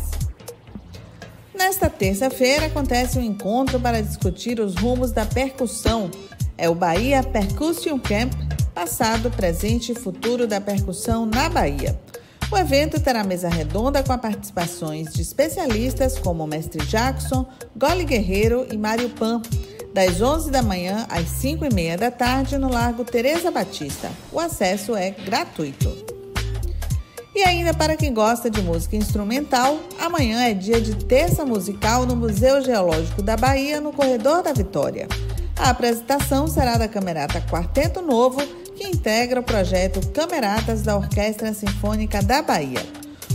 Nesta terça-feira, acontece um encontro para discutir os rumos da percussão. É o Bahia Percussion Camp, passado, presente e futuro da percussão na Bahia. O evento terá mesa redonda com participações de especialistas como o Mestre Jackson, Gole Guerreiro e Mário Pan, das 11 da manhã às 5 e meia da tarde no Largo Teresa Batista. O acesso é gratuito. E ainda para quem gosta de música instrumental, amanhã é dia de terça musical no Museu Geológico da Bahia, no Corredor da Vitória. A apresentação será da Camerata Quarteto Novo que integra o projeto Cameratas da Orquestra Sinfônica da Bahia.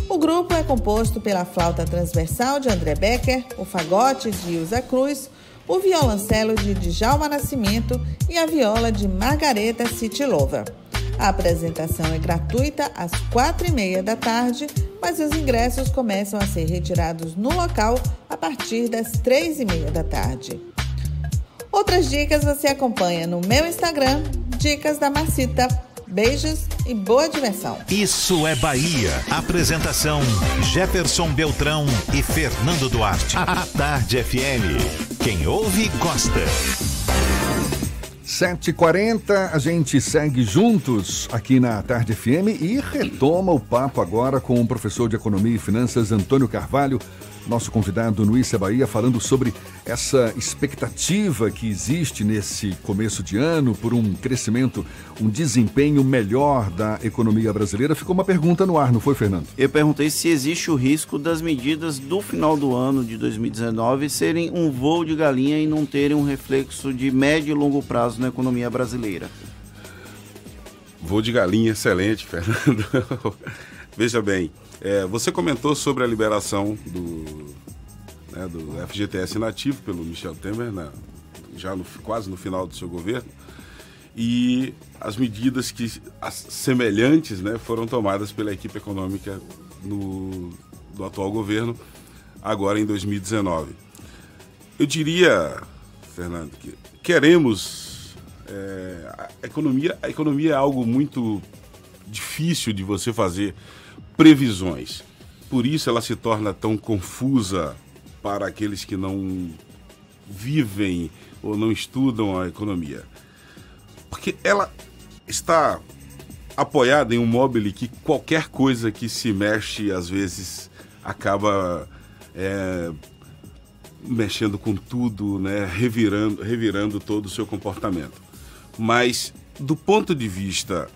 O grupo é composto pela flauta transversal de André Becker, o fagote de Ilza Cruz, o violoncelo de Djalma Nascimento e a viola de Margareta Citilova. A apresentação é gratuita às quatro e meia da tarde, mas os ingressos começam a ser retirados no local a partir das três e meia da tarde. Outras dicas você acompanha no meu Instagram, Dicas da Marcita. Beijos e boa diversão. Isso é Bahia. Apresentação: Jefferson Beltrão e Fernando Duarte. A Tarde FM. Quem ouve, gosta. 7h40, a gente segue juntos aqui na Tarde FM e retoma o papo agora com o professor de Economia e Finanças, Antônio Carvalho, nosso convidado Issa Bahia, falando sobre essa expectativa que existe nesse começo de ano por um crescimento, um desempenho melhor da economia brasileira. Ficou uma pergunta no ar, não foi, Fernando? Eu perguntei se existe o risco das medidas do final do ano de 2019 serem um voo de galinha e não terem um reflexo de médio e longo prazo na economia brasileira. Voo de galinha, excelente, (laughs) Fernando. Veja bem, é, você comentou sobre a liberação do, né, do FGTS nativo pelo Michel Temer, né, já no, quase no final do seu governo, e as medidas que as semelhantes né, foram tomadas pela equipe econômica no, do atual governo, agora em 2019. Eu diria, Fernando, que queremos. É, a, economia, a economia é algo muito difícil de você fazer previsões. Por isso ela se torna tão confusa para aqueles que não vivem ou não estudam a economia. Porque ela está apoiada em um mobile que qualquer coisa que se mexe, às vezes, acaba é, mexendo com tudo, né? revirando, revirando todo o seu comportamento. Mas, do ponto de vista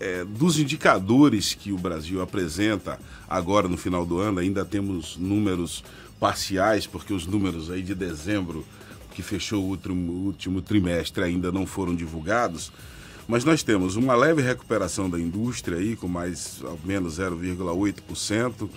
é, dos indicadores que o Brasil apresenta agora no final do ano, ainda temos números parciais, porque os números aí de dezembro, que fechou o último, último trimestre, ainda não foram divulgados. Mas nós temos uma leve recuperação da indústria aí, com mais ou menos 0,8%.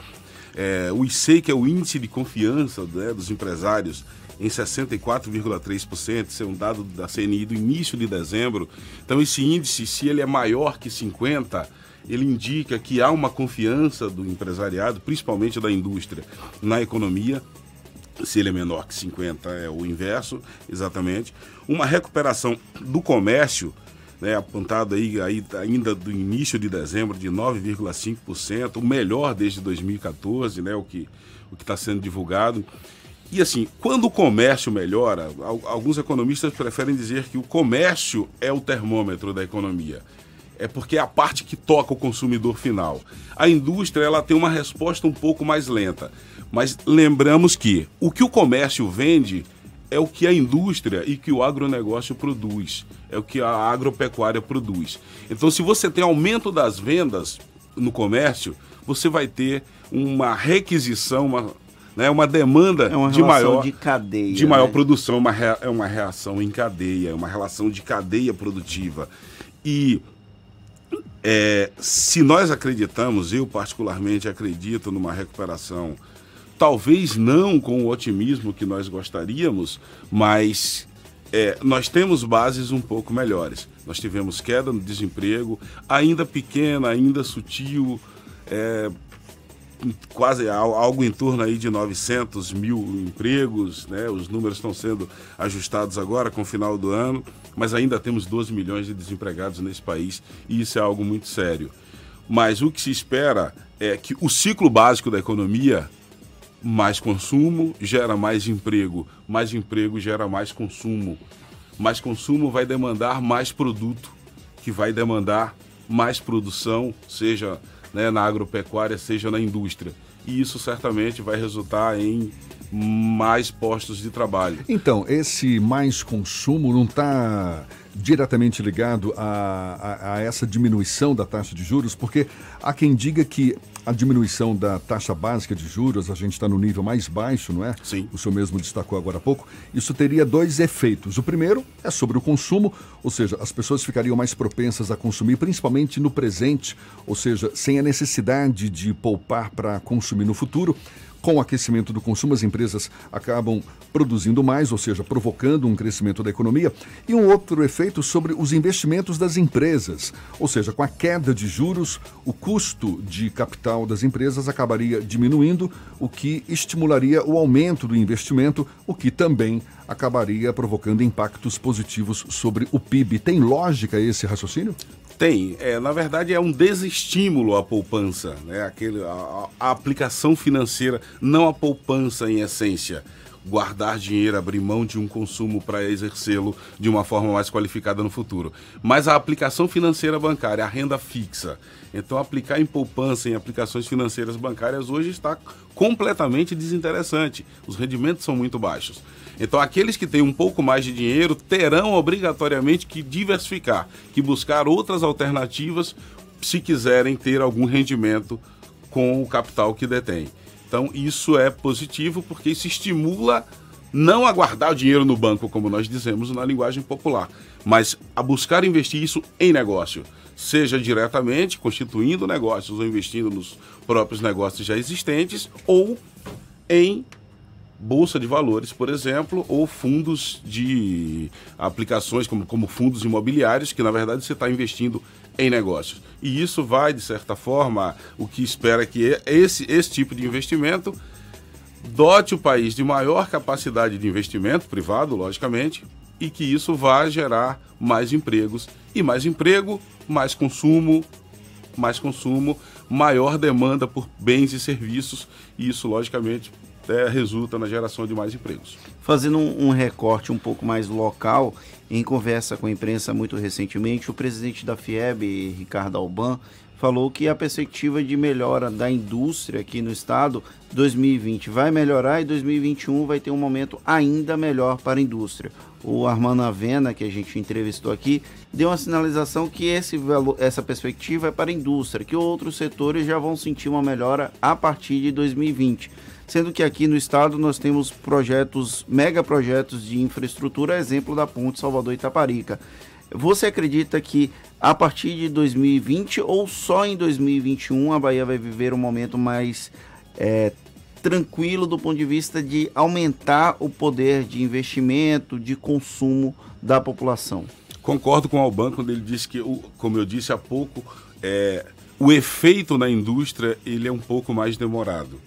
É, o ICEI, que é o índice de confiança né, dos empresários, em 64,3%, isso é um dado da CNI do início de dezembro. Então esse índice, se ele é maior que 50, ele indica que há uma confiança do empresariado, principalmente da indústria, na economia. Se ele é menor que 50 é o inverso, exatamente. Uma recuperação do comércio, né, apontado aí, aí ainda do início de dezembro de 9,5%, o melhor desde 2014, né, o que o que está sendo divulgado. E assim, quando o comércio melhora, alguns economistas preferem dizer que o comércio é o termômetro da economia. É porque é a parte que toca o consumidor final. A indústria ela tem uma resposta um pouco mais lenta. Mas lembramos que o que o comércio vende é o que a indústria e que o agronegócio produz, é o que a agropecuária produz. Então, se você tem aumento das vendas no comércio, você vai ter uma requisição, uma, né, uma demanda é uma de maior de cadeia, de maior né? produção, uma rea, é uma reação em cadeia, é uma relação de cadeia produtiva. E é, se nós acreditamos, eu particularmente acredito numa recuperação, talvez não com o otimismo que nós gostaríamos, mas é, nós temos bases um pouco melhores. Nós tivemos queda no desemprego, ainda pequena, ainda sutil, é, quase algo em torno aí de 900 mil empregos, né? Os números estão sendo ajustados agora com o final do ano, mas ainda temos 12 milhões de desempregados nesse país e isso é algo muito sério. Mas o que se espera é que o ciclo básico da economia, mais consumo gera mais emprego, mais emprego gera mais consumo, mais consumo vai demandar mais produto, que vai demandar mais produção, seja né, na agropecuária, seja na indústria. E isso certamente vai resultar em mais postos de trabalho. Então, esse mais consumo não está diretamente ligado a, a, a, essa diminuição da taxa de juros, porque há quem diga que a diminuição da taxa básica de juros, a gente está no nível mais baixo, não é? Sim. O senhor mesmo destacou agora há pouco. Isso teria dois efeitos. O primeiro é sobre o consumo, ou seja, as pessoas ficariam mais propensas a consumir, principalmente no presente, ou seja, sem a necessidade de poupar para consumir no futuro. Com o aquecimento do consumo, as empresas acabam produzindo mais, ou seja, provocando um crescimento da economia. E um outro efeito sobre os investimentos das empresas, ou seja, com a queda de juros, o custo de capital das empresas acabaria diminuindo, o que estimularia o aumento do investimento, o que também acabaria provocando impactos positivos sobre o PIB. Tem lógica esse raciocínio? Tem. É, na verdade, é um desestímulo à poupança, né? Aquele, a, a aplicação financeira, não a poupança em essência. Guardar dinheiro, abrir mão de um consumo para exercê-lo de uma forma mais qualificada no futuro. Mas a aplicação financeira bancária, a renda fixa. Então, aplicar em poupança, em aplicações financeiras bancárias, hoje está completamente desinteressante. Os rendimentos são muito baixos. Então, aqueles que têm um pouco mais de dinheiro terão obrigatoriamente que diversificar, que buscar outras alternativas se quiserem ter algum rendimento com o capital que detém. Então, isso é positivo porque isso estimula não a guardar o dinheiro no banco, como nós dizemos na linguagem popular, mas a buscar investir isso em negócio, seja diretamente constituindo negócios ou investindo nos próprios negócios já existentes ou em bolsa de valores, por exemplo, ou fundos de aplicações como, como fundos imobiliários, que na verdade você está investindo em negócios. E isso vai, de certa forma, o que espera que esse, esse tipo de investimento dote o país de maior capacidade de investimento privado, logicamente, e que isso vá gerar mais empregos. E mais emprego, mais consumo, mais consumo, maior demanda por bens e serviços, e isso, logicamente, é, resulta na geração de mais empregos. Fazendo um, recorte um pouco mais local, em conversa com a imprensa muito recentemente, o presidente da FIEB, Ricardo Alban, falou que a perspectiva de melhora da indústria aqui no estado 2020 vai melhorar e 2021 vai ter um momento ainda melhor para a indústria. O Armando Avena, que a gente entrevistou aqui, deu uma sinalização que esse valor, essa perspectiva é para a indústria, que outros setores já vão sentir uma melhora a partir de 2020 sendo que aqui no estado nós temos projetos, mega projetos de infraestrutura, exemplo da Ponte Salvador Itaparica. Você acredita que a partir de 2020 ou só em 2021 a Bahia vai viver um momento mais é, tranquilo do ponto de vista de aumentar o poder de investimento, de consumo da população? Concordo com o Alban quando ele disse que, como eu disse há pouco, é, o efeito na indústria ele é um pouco mais demorado.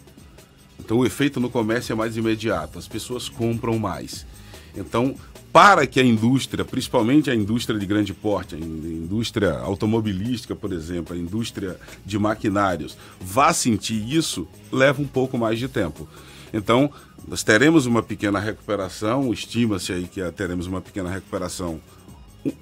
Então o efeito no comércio é mais imediato, as pessoas compram mais. Então, para que a indústria, principalmente a indústria de grande porte, a indústria automobilística, por exemplo, a indústria de maquinários, vá sentir isso, leva um pouco mais de tempo. Então, nós teremos uma pequena recuperação, estima-se aí que teremos uma pequena recuperação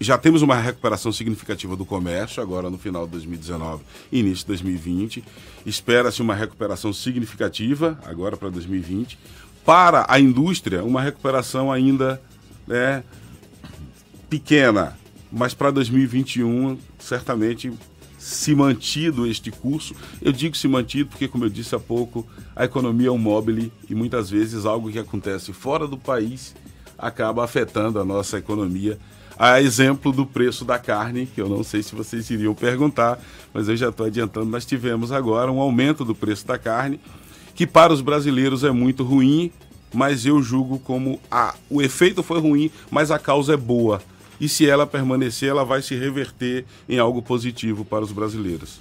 já temos uma recuperação significativa do comércio agora no final de 2019 e início de 2020. Espera-se uma recuperação significativa agora para 2020. Para a indústria, uma recuperação ainda né, pequena, mas para 2021 certamente se mantido este curso. Eu digo se mantido porque, como eu disse há pouco, a economia é um mobile e muitas vezes algo que acontece fora do país acaba afetando a nossa economia a exemplo do preço da carne, que eu não sei se vocês iriam perguntar, mas eu já estou adiantando, nós tivemos agora um aumento do preço da carne, que para os brasileiros é muito ruim, mas eu julgo como a, o efeito foi ruim, mas a causa é boa. E se ela permanecer, ela vai se reverter em algo positivo para os brasileiros.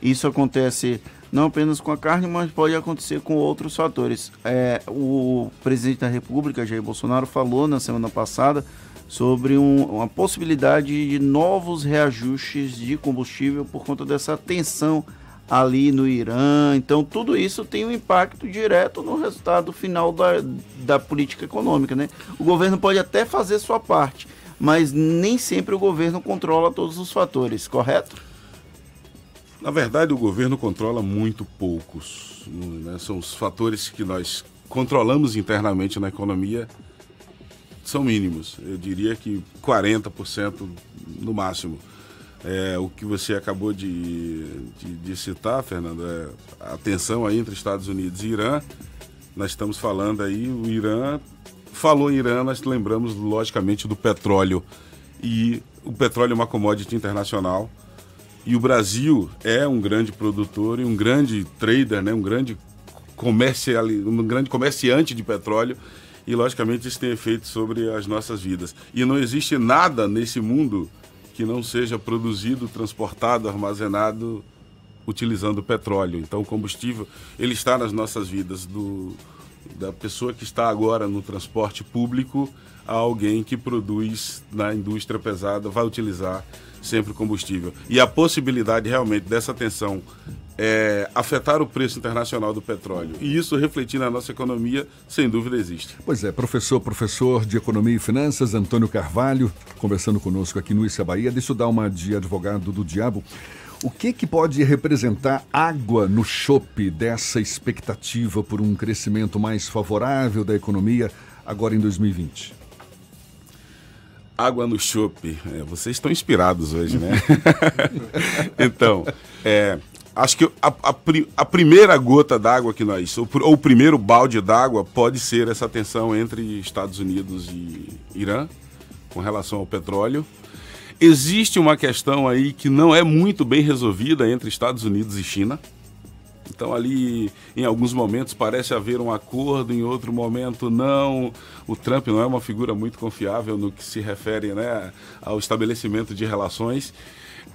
Isso acontece não apenas com a carne, mas pode acontecer com outros fatores. É, o presidente da República, Jair Bolsonaro, falou na semana passada sobre um, uma possibilidade de novos reajustes de combustível por conta dessa tensão ali no Irã. Então, tudo isso tem um impacto direto no resultado final da, da política econômica. Né? O governo pode até fazer sua parte, mas nem sempre o governo controla todos os fatores, correto? Na verdade, o governo controla muito poucos. Né? São os fatores que nós controlamos internamente na economia são mínimos. Eu diria que 40% no máximo. É, o que você acabou de, de, de citar, Fernando, é a tensão aí entre Estados Unidos e Irã. Nós estamos falando aí, o Irã, falou em Irã, nós lembramos logicamente do petróleo. E o petróleo é uma commodity internacional. E o Brasil é um grande produtor e um grande trader, né? um, grande comercial, um grande comerciante de petróleo. E, logicamente, isso tem efeito sobre as nossas vidas. E não existe nada nesse mundo que não seja produzido, transportado, armazenado utilizando petróleo. Então, o combustível ele está nas nossas vidas, do, da pessoa que está agora no transporte público a alguém que produz na indústria pesada, vai utilizar sempre combustível. E a possibilidade realmente dessa tensão é, afetar o preço internacional do petróleo e isso refletir na nossa economia, sem dúvida existe. Pois é, professor, professor de Economia e Finanças, Antônio Carvalho, conversando conosco aqui no Issa Bahia. Deixa eu dar uma de advogado do diabo. O que, que pode representar água no chope dessa expectativa por um crescimento mais favorável da economia agora em 2020? Água no chope. É, vocês estão inspirados hoje, né? (laughs) então, é, acho que a, a, a primeira gota d'água que nós, ou, ou o primeiro balde d'água, pode ser essa tensão entre Estados Unidos e Irã com relação ao petróleo. Existe uma questão aí que não é muito bem resolvida entre Estados Unidos e China. Então ali, em alguns momentos parece haver um acordo, em outro momento não. O Trump não é uma figura muito confiável no que se refere né, ao estabelecimento de relações.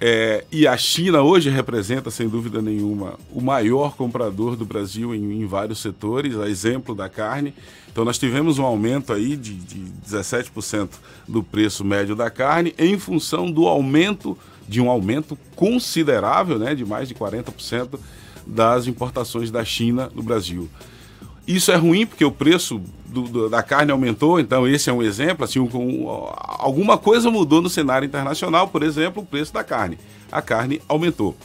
É, e a China hoje representa, sem dúvida nenhuma, o maior comprador do Brasil em, em, vários setores, a exemplo da carne. Então, nós tivemos um aumento aí de, de 17% do preço médio da carne, em função do aumento, de um aumento considerável, né, de mais de 40% das importações da China no Brasil. Isso é ruim porque o preço do, do, da carne aumentou, então esse é um exemplo. Assim, um, alguma coisa mudou no cenário internacional, por exemplo, o preço da carne. A carne aumentou.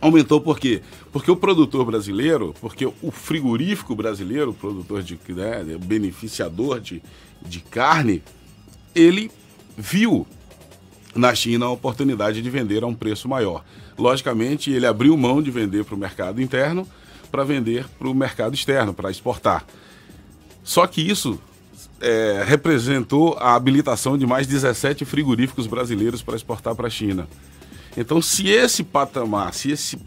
Aumentou por quê? Porque o produtor brasileiro, porque o frigorífico brasileiro, o produtor de né, beneficiador de, de carne, ele viu na China a oportunidade de vender a um preço maior. Logicamente, ele abriu mão de vender para o mercado interno para vender para o mercado externo, para exportar. Só que isso é, representou a habilitação de mais 17 frigoríficos brasileiros para exportar para a China. Então, se esse patamar, se esse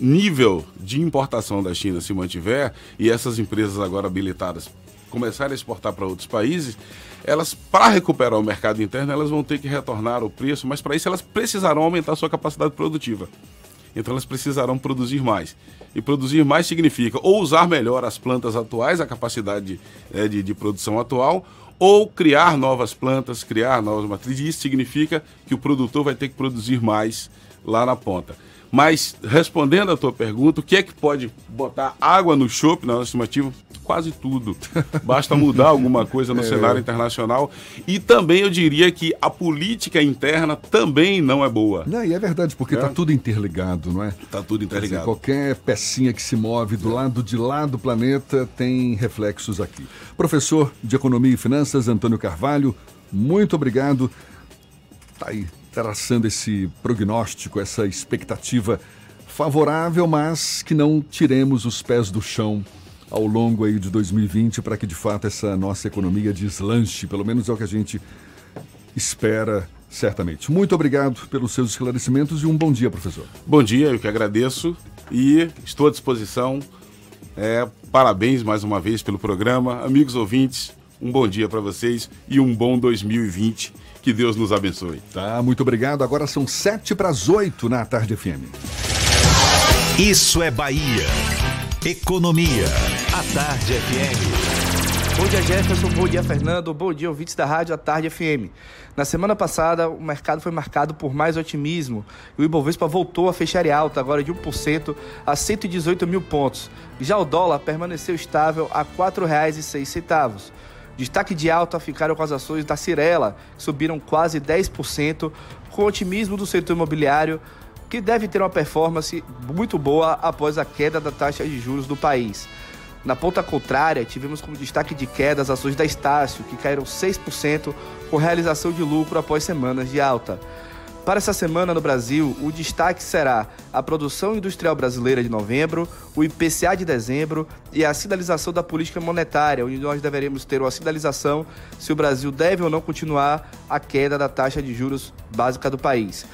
nível de importação da China se mantiver e essas empresas agora habilitadas começarem a exportar para outros países, elas, para recuperar o mercado interno, elas vão ter que retornar o preço, mas para isso elas precisarão aumentar sua capacidade produtiva. Então elas precisarão produzir mais. E produzir mais significa ou usar melhor as plantas atuais, a capacidade é, de, de produção atual, ou criar novas plantas, criar novas matrizes. Isso significa que o produtor vai ter que produzir mais lá na ponta. Mas, respondendo à tua pergunta, o que é que pode botar água no chope na nossa estimativa? Quase tudo. Basta mudar alguma coisa no é. cenário internacional. E também eu diria que a política interna também não é boa. Não, e é verdade, porque está é. tudo interligado, não é? Está tudo interligado. Dizer, qualquer pecinha que se move do lado de lá do planeta tem reflexos aqui. Professor de Economia e Finanças, Antônio Carvalho, muito obrigado. Tá aí, traçando esse prognóstico, essa expectativa favorável, mas que não tiremos os pés do chão ao longo aí de 2020 para que de fato essa nossa economia deslanche, pelo menos é o que a gente espera certamente. Muito obrigado pelos seus esclarecimentos e um bom dia, professor. Bom dia, eu que agradeço e estou à disposição. É, parabéns mais uma vez pelo programa. Amigos ouvintes, um bom dia para vocês e um bom 2020 que Deus nos abençoe. Tá, muito obrigado. Agora são sete para as oito na Tarde FM. Isso é Bahia. Economia. A Tarde FM. Bom dia, Jefferson. Bom dia, Fernando. Bom dia, ouvintes da Rádio A Tarde FM. Na semana passada, o mercado foi marcado por mais otimismo e o Ibovespa voltou a fechar em alta, agora de 1% a 118 mil pontos. Já o dólar permaneceu estável a R$ 4,06. Destaque de alta ficaram com as ações da Cirela, que subiram quase 10%, com otimismo do setor imobiliário, que deve ter uma performance muito boa após a queda da taxa de juros do país. Na ponta contrária, tivemos como destaque de queda as ações da Estácio, que caíram 6%, com realização de lucro após semanas de alta. Para essa semana no Brasil, o destaque será a produção industrial brasileira de novembro, o IPCA de dezembro e a sinalização da política monetária, onde nós deveremos ter uma sinalização se o Brasil deve ou não continuar a queda da taxa de juros básica do país.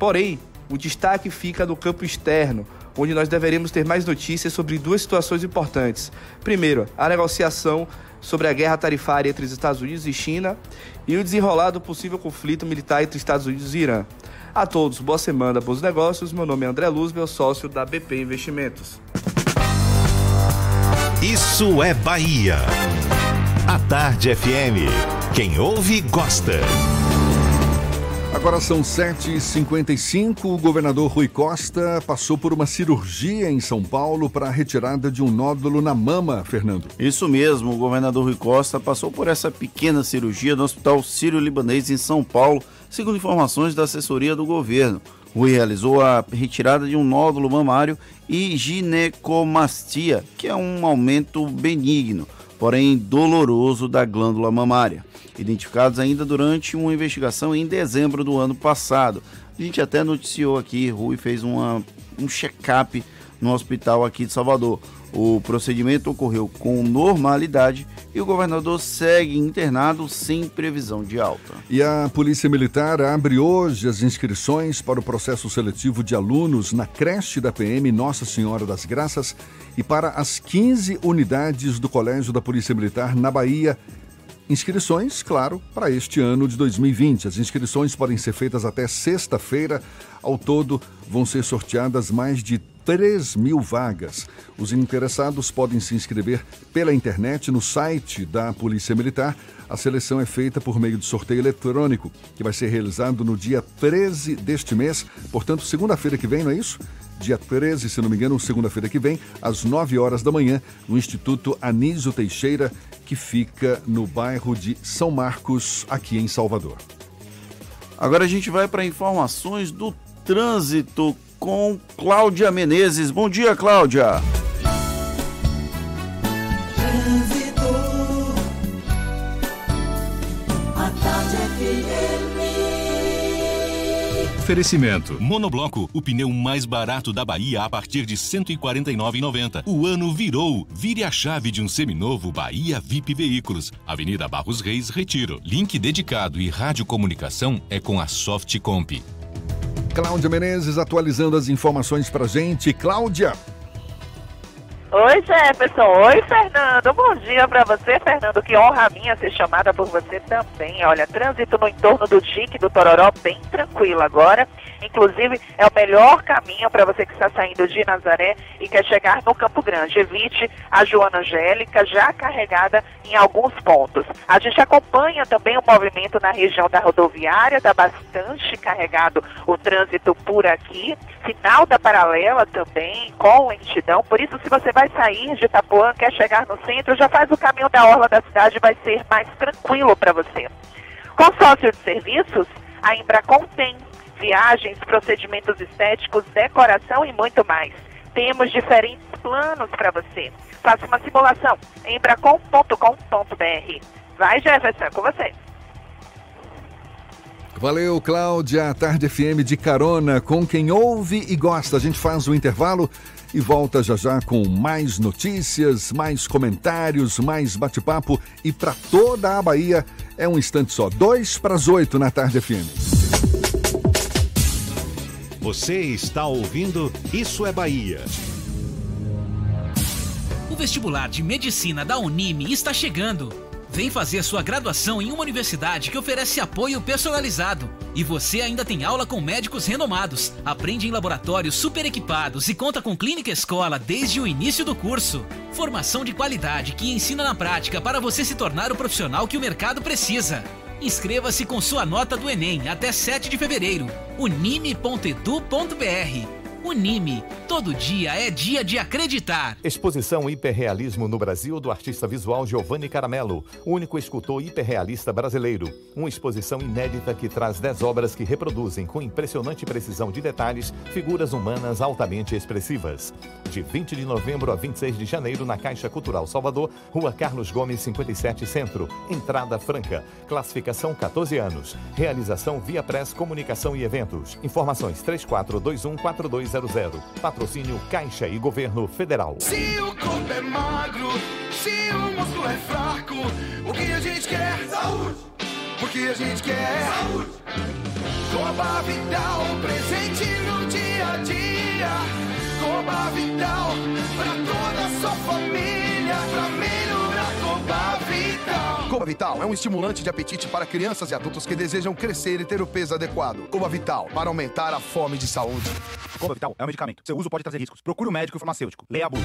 Porém, o destaque fica no campo externo, onde nós deveremos ter mais notícias sobre duas situações importantes. Primeiro, a negociação sobre a guerra tarifária entre os Estados Unidos e China e o desenrolar do possível conflito militar entre Estados Unidos e Irã. A todos, boa semana, bons negócios. Meu nome é André Luz, meu sócio da BP Investimentos. Isso é Bahia. A Tarde FM. Quem ouve, gosta. Agora são 7h55. O governador Rui Costa passou por uma cirurgia em São Paulo para a retirada de um nódulo na mama, Fernando. Isso mesmo, o governador Rui Costa passou por essa pequena cirurgia no Hospital Sírio-Libanês em São Paulo, segundo informações da assessoria do governo. Rui realizou a retirada de um nódulo mamário e ginecomastia, que é um aumento benigno, porém doloroso da glândula mamária identificados ainda durante uma investigação em dezembro do ano passado. A gente até noticiou aqui, Rui fez uma, um check-up no hospital aqui de Salvador. O procedimento ocorreu com normalidade e o governador segue internado sem previsão de alta. E a Polícia Militar abre hoje as inscrições para o processo seletivo de alunos na creche da PM Nossa Senhora das Graças e para as 15 unidades do Colégio da Polícia Militar na Bahia Inscrições, claro, para este ano de 2020. As inscrições podem ser feitas até sexta-feira. Ao todo, vão ser sorteadas mais de 3 mil vagas. Os interessados podem se inscrever pela internet no site da Polícia Militar. A seleção é feita por meio de sorteio eletrônico, que vai ser realizado no dia 13 deste mês, portanto, segunda-feira que vem, não é isso? dia 13, se não me engano, segunda-feira que vem, às 9 horas da manhã, no Instituto Anísio Teixeira, que fica no bairro de São Marcos, aqui em Salvador. Agora a gente vai para informações do trânsito com Cláudia Menezes. Bom dia, Cláudia. Oferecimento. Monobloco, o pneu mais barato da Bahia a partir de R$ 149,90. O ano virou. Vire a chave de um seminovo Bahia VIP Veículos. Avenida Barros Reis, Retiro. Link dedicado e radiocomunicação é com a Softcomp. Cláudia Menezes atualizando as informações pra gente. Cláudia, Oi, Jefferson. Oi, Fernando. Bom dia para você, Fernando. Que honra minha ser chamada por você também. Olha, trânsito no entorno do Tique, do Tororó, bem tranquilo agora. Inclusive, é o melhor caminho para você que está saindo de Nazaré e quer chegar no Campo Grande. Evite a Joana Angélica, já carregada em alguns pontos. A gente acompanha também o movimento na região da rodoviária, está bastante carregado o trânsito por aqui. Final da paralela também, com lentidão. Por isso, se você vai sair de Itapuã, quer chegar no centro, já faz o caminho da orla da cidade, vai ser mais tranquilo para você. Consórcio de serviços, a Embracon tem viagens, procedimentos estéticos, decoração e muito mais. Temos diferentes planos para você. Faça uma simulação em embracon.com.br. Vai, Jefferson, com você. Valeu, Cláudia. Tarde FM de carona com quem ouve e gosta. A gente faz o intervalo e volta já já com mais notícias, mais comentários, mais bate-papo. E para toda a Bahia é um instante só. Dois para as oito na Tarde FM. Você está ouvindo Isso é Bahia. O vestibular de medicina da Unime está chegando. Vem fazer sua graduação em uma universidade que oferece apoio personalizado. E você ainda tem aula com médicos renomados, aprende em laboratórios super equipados e conta com clínica escola desde o início do curso. Formação de qualidade que ensina na prática para você se tornar o profissional que o mercado precisa. Inscreva-se com sua nota do Enem até 7 de fevereiro. unime.edu.br Unime. Todo dia é dia de acreditar. Exposição Hiperrealismo no Brasil do artista visual Giovanni Caramelo, único escultor hiperrealista brasileiro. Uma exposição inédita que traz 10 obras que reproduzem com impressionante precisão de detalhes figuras humanas altamente expressivas. De 20 de novembro a 26 de janeiro na Caixa Cultural Salvador, Rua Carlos Gomes 57 Centro, entrada franca. Classificação 14 anos. Realização Via Press Comunicação e Eventos. Informações 34214200. Patrocínio Caixa e Governo Federal. Se o corpo é magro, se o músculo é fraco, o que a gente quer? Saúde! Porque a gente quer saúde! Coba Vital, presente no dia a dia. Coba Vital, pra toda a sua família, pra melhorar Coba Vital. É um estimulante de apetite para crianças e adultos que desejam crescer e ter o peso adequado. Coba Vital, para aumentar a fome de saúde. Coba Vital é um medicamento. Seu uso pode trazer riscos. Procure um médico farmacêutico. Leia a bula.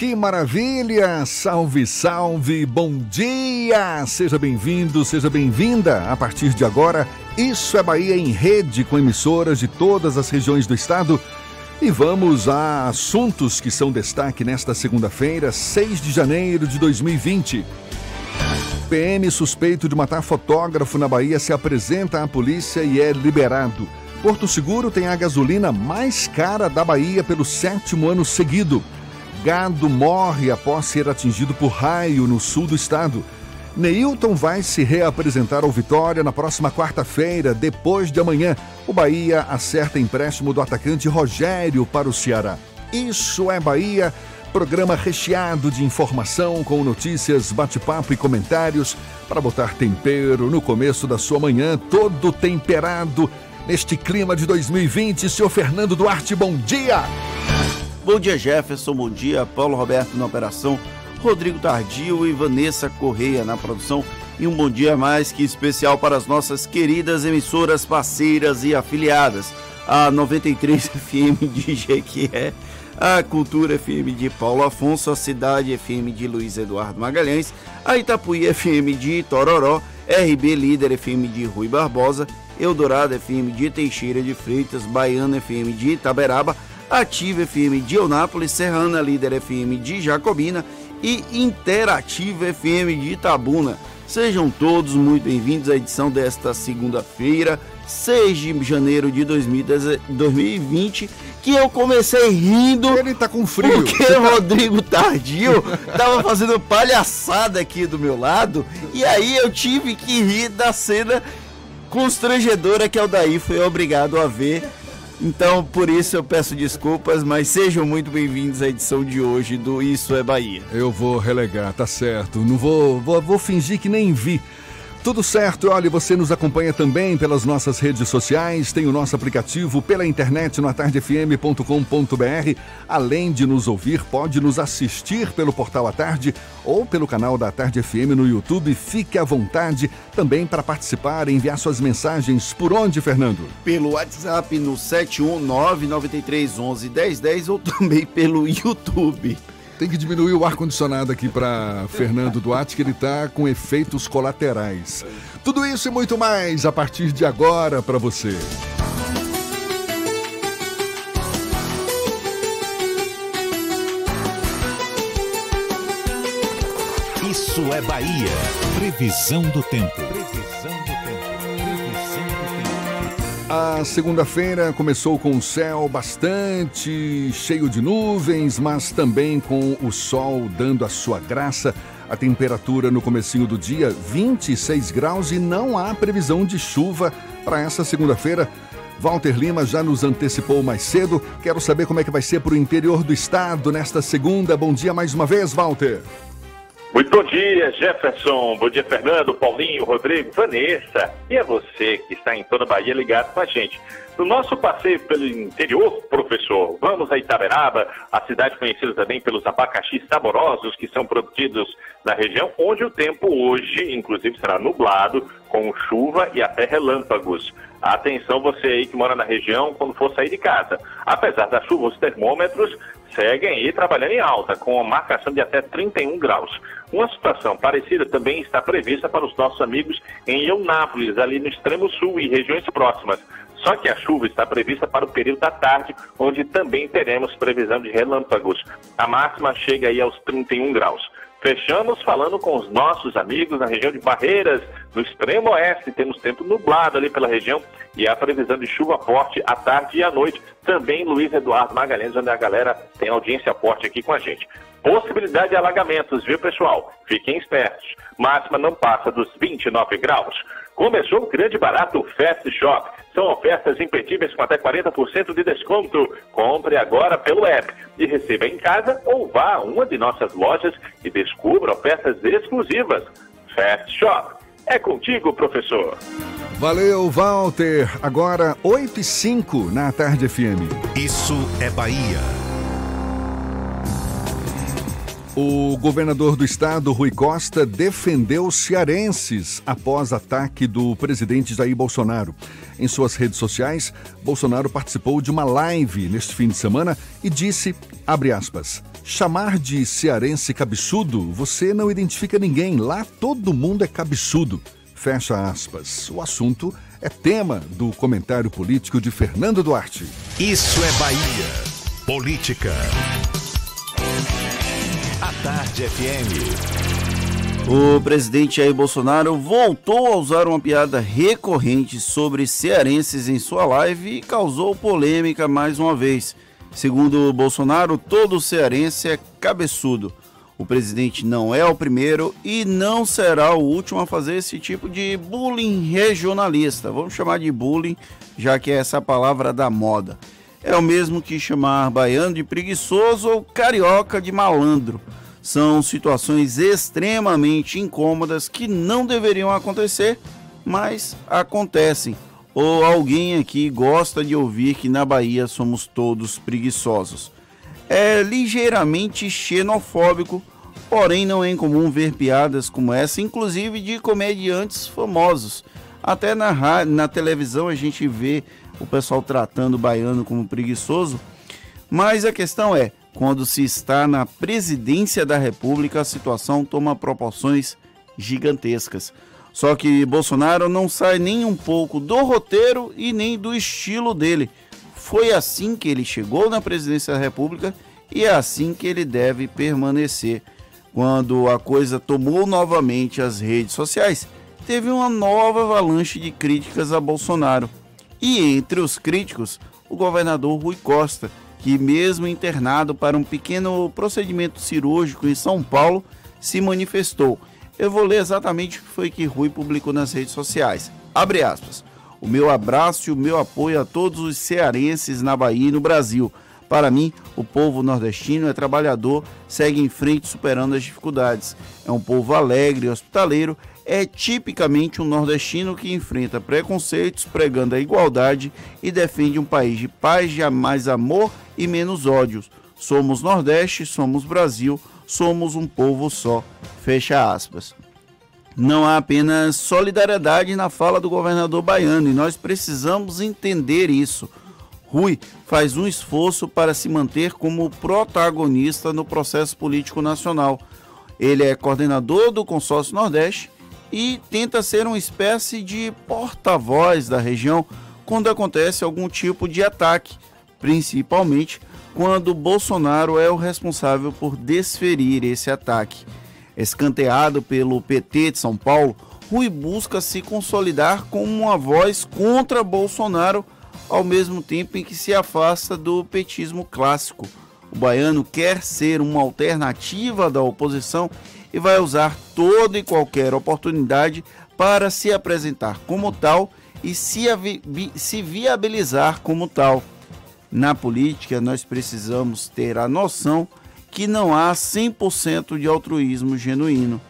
Que maravilha! Salve, salve! Bom dia! Seja bem-vindo, seja bem-vinda. A partir de agora, Isso é Bahia em rede com emissoras de todas as regiões do estado. E vamos a assuntos que são destaque nesta segunda-feira, 6 de janeiro de 2020. PM suspeito de matar fotógrafo na Bahia se apresenta à polícia e é liberado. Porto Seguro tem a gasolina mais cara da Bahia pelo sétimo ano seguido. Gado morre após ser atingido por raio no sul do estado. Neilton vai se reapresentar ao Vitória na próxima quarta-feira, depois de amanhã. O Bahia acerta empréstimo do atacante Rogério para o Ceará. Isso é Bahia, programa recheado de informação com notícias, bate-papo e comentários para botar tempero no começo da sua manhã, todo temperado neste clima de 2020. Senhor Fernando Duarte, bom dia! Bom dia, Jefferson. Bom dia, Paulo Roberto na operação, Rodrigo Tardio e Vanessa Correia na produção. E um bom dia mais que especial para as nossas queridas emissoras parceiras e afiliadas. A 93 (laughs) FM de Jequié, a Cultura FM de Paulo Afonso, a Cidade FM de Luiz Eduardo Magalhães, a Itapuí FM de Itororó, RB Líder FM de Rui Barbosa, Eldorado FM de Teixeira de Freitas, Baiana FM de Itaberaba, Ativa FM de Eunápolis, Serrana Líder FM de Jacobina e Interativa FM de Itabuna. Sejam todos muito bem-vindos à edição desta segunda-feira, 6 de janeiro de 2020, que eu comecei rindo. Ele tá com frio. Porque o Rodrigo Tardio tava fazendo palhaçada aqui do meu lado, e aí eu tive que rir da cena constrangedora que o Daí foi obrigado a ver então, por isso eu peço desculpas, mas sejam muito bem-vindos à edição de hoje do Isso é Bahia. Eu vou relegar, tá certo. Não vou, vou, vou fingir que nem vi. Tudo certo, olha, você nos acompanha também pelas nossas redes sociais, tem o nosso aplicativo pela internet no atardefm.com.br. Além de nos ouvir, pode nos assistir pelo portal A Tarde ou pelo canal da Tarde FM no YouTube. Fique à vontade também para participar e enviar suas mensagens. Por onde, Fernando? Pelo WhatsApp no 71993111010 ou também pelo YouTube. Tem que diminuir o ar-condicionado aqui para Fernando Duarte, que ele tá com efeitos colaterais. Tudo isso e muito mais a partir de agora para você. Isso é Bahia. Previsão do tempo. A segunda-feira começou com o céu bastante cheio de nuvens, mas também com o sol dando a sua graça. A temperatura no comecinho do dia, 26 graus e não há previsão de chuva para essa segunda-feira. Walter Lima já nos antecipou mais cedo. Quero saber como é que vai ser para o interior do estado nesta segunda. Bom dia mais uma vez, Walter. Muito bom dia, Jefferson. Bom dia, Fernando, Paulinho, Rodrigo, Vanessa. E a você que está em toda a Bahia ligado com a gente. No nosso passeio pelo interior, professor, vamos a Itaberaba, a cidade conhecida também pelos abacaxis saborosos que são produzidos na região, onde o tempo hoje, inclusive, será nublado, com chuva e até relâmpagos. Atenção você aí que mora na região quando for sair de casa. Apesar da chuva, os termômetros seguem aí trabalhando em alta, com marcação de até 31 graus. Uma situação parecida também está prevista para os nossos amigos em Eunápolis, ali no extremo sul e regiões próximas. Só que a chuva está prevista para o período da tarde, onde também teremos previsão de relâmpagos. A máxima chega aí aos 31 graus. Fechamos falando com os nossos amigos na região de Barreiras, no extremo oeste. Temos tempo nublado ali pela região e a previsão de chuva forte à tarde e à noite. Também Luiz Eduardo Magalhães, onde a galera tem audiência forte aqui com a gente. Possibilidade de alagamentos, viu, pessoal? Fiquem espertos. Máxima não passa dos 29 graus. Começou o grande barato Fast Shop. São ofertas imperdíveis com até 40% de desconto. Compre agora pelo app e receba em casa ou vá a uma de nossas lojas e descubra ofertas exclusivas. Fast Shop. É contigo, professor. Valeu, Walter. Agora 8 e 5 na Tarde FM. Isso é Bahia. O governador do estado, Rui Costa, defendeu cearenses após ataque do presidente Jair Bolsonaro. Em suas redes sociais, Bolsonaro participou de uma live neste fim de semana e disse, aspas, chamar de cearense cabeçudo, você não identifica ninguém, lá todo mundo é cabeçudo. Fecha aspas. O assunto é tema do comentário político de Fernando Duarte. Isso é Bahia. Política. Tarde FM. O presidente Jair Bolsonaro voltou a usar uma piada recorrente sobre cearenses em sua live e causou polêmica mais uma vez. Segundo Bolsonaro, todo cearense é cabeçudo. O presidente não é o primeiro e não será o último a fazer esse tipo de bullying regionalista. Vamos chamar de bullying, já que é essa palavra da moda. É o mesmo que chamar baiano de preguiçoso ou carioca de malandro. São situações extremamente incômodas que não deveriam acontecer, mas acontecem. Ou alguém aqui gosta de ouvir que na Bahia somos todos preguiçosos. É ligeiramente xenofóbico, porém não é incomum ver piadas como essa, inclusive de comediantes famosos. Até na, na televisão a gente vê o pessoal tratando o baiano como preguiçoso. Mas a questão é, quando se está na presidência da República, a situação toma proporções gigantescas. Só que Bolsonaro não sai nem um pouco do roteiro e nem do estilo dele. Foi assim que ele chegou na presidência da República e é assim que ele deve permanecer. Quando a coisa tomou novamente as redes sociais, teve uma nova avalanche de críticas a Bolsonaro. E entre os críticos, o governador Rui Costa, que, mesmo internado para um pequeno procedimento cirúrgico em São Paulo, se manifestou. Eu vou ler exatamente o que foi que Rui publicou nas redes sociais. Abre aspas. O meu abraço e o meu apoio a todos os cearenses na Bahia e no Brasil. Para mim, o povo nordestino é trabalhador, segue em frente superando as dificuldades. É um povo alegre hospitaleiro é tipicamente um nordestino que enfrenta preconceitos, pregando a igualdade e defende um país de paz, de mais amor e menos ódios. Somos Nordeste, somos Brasil, somos um povo só. Fecha aspas. Não há apenas solidariedade na fala do governador baiano e nós precisamos entender isso. Rui faz um esforço para se manter como protagonista no processo político nacional. Ele é coordenador do Consórcio Nordeste e tenta ser uma espécie de porta-voz da região quando acontece algum tipo de ataque, principalmente quando Bolsonaro é o responsável por desferir esse ataque. Escanteado pelo PT de São Paulo, Rui busca se consolidar como uma voz contra Bolsonaro, ao mesmo tempo em que se afasta do petismo clássico. O baiano quer ser uma alternativa da oposição e vai usar toda e qualquer oportunidade para se apresentar como tal e se, se viabilizar como tal. Na política, nós precisamos ter a noção que não há 100% de altruísmo genuíno.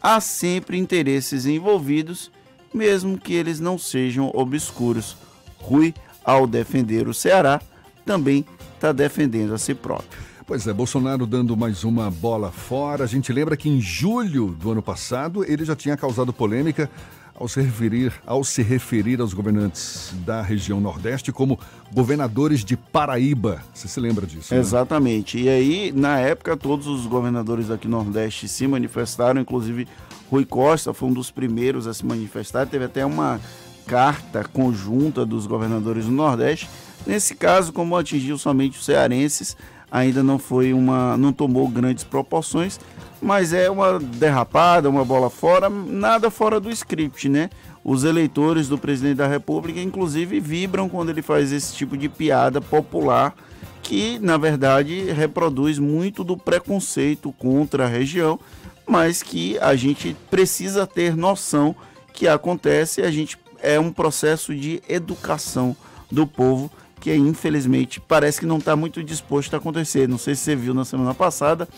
Há sempre interesses envolvidos, mesmo que eles não sejam obscuros. Rui, ao defender o Ceará, também está defendendo a si próprio. Pois é, Bolsonaro dando mais uma bola fora. A gente lembra que em julho do ano passado ele já tinha causado polêmica ao se referir, ao se referir aos governantes da região Nordeste como governadores de Paraíba. Você se lembra disso? Né? Exatamente. E aí, na época, todos os governadores aqui no Nordeste se manifestaram, inclusive Rui Costa foi um dos primeiros a se manifestar. Teve até uma carta conjunta dos governadores do Nordeste. Nesse caso, como atingiu somente os cearenses, ainda não foi uma, não tomou grandes proporções, mas é uma derrapada, uma bola fora, nada fora do script, né? Os eleitores do presidente da República, inclusive, vibram quando ele faz esse tipo de piada popular que, na verdade, reproduz muito do preconceito contra a região, mas que a gente precisa ter noção que acontece, a gente é um processo de educação do povo que infelizmente parece que não está muito disposto a acontecer. Não sei se você viu na semana passada,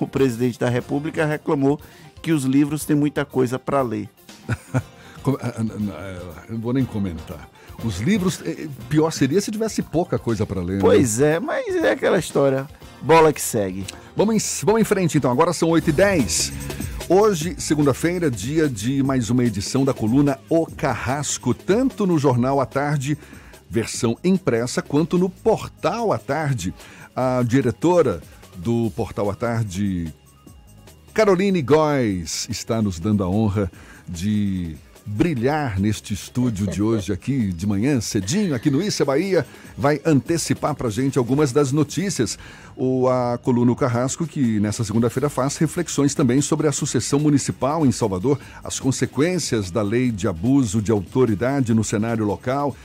o presidente da República reclamou que os livros têm muita coisa para ler. (laughs) Ah, ah, eu não vou nem comentar. Os livros, eh, eh, pior seria se tivesse pouca coisa para ler. Né? Pois né? é, mas é aquela história. Bola que segue. Vamos em, vamos em frente então, agora são 8h10. Hoje, segunda-feira, dia de mais uma edição da coluna O Carrasco, tanto no Jornal à Tarde versão impressa, quanto no Portal à Tarde. A diretora do Portal à Tarde, Caroline Góes, está nos dando a honra de brilhar neste estúdio de hoje aqui de manhã, cedinho, aqui no Issa Bahia, vai antecipar para gente algumas das notícias. O, a coluna Carrasco, que nessa segunda-feira faz reflexões também sobre a sucessão municipal em Salvador, as consequências da lei de abuso de autoridade no cenário local,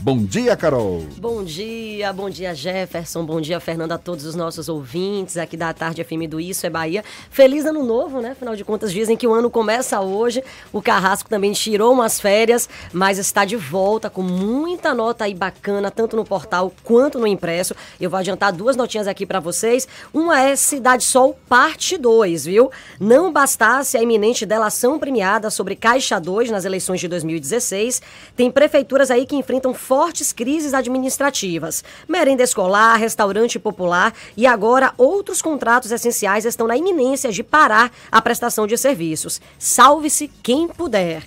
Bom dia, Carol. Bom dia, bom dia, Jefferson. Bom dia, Fernanda, a todos os nossos ouvintes aqui da Tarde FM do Isso é Bahia. Feliz ano novo, né? Afinal de contas, dizem que o ano começa hoje. O Carrasco também tirou umas férias, mas está de volta com muita nota aí bacana, tanto no portal quanto no impresso. Eu vou adiantar duas notinhas aqui para vocês. Uma é Cidade Sol, parte 2, viu? Não bastasse a iminente delação premiada sobre Caixa 2 nas eleições de 2016, tem prefeituras aí que enfrentam fortes crises administrativas. Merenda escolar, restaurante popular e agora outros contratos essenciais estão na iminência de parar a prestação de serviços. Salve-se quem puder.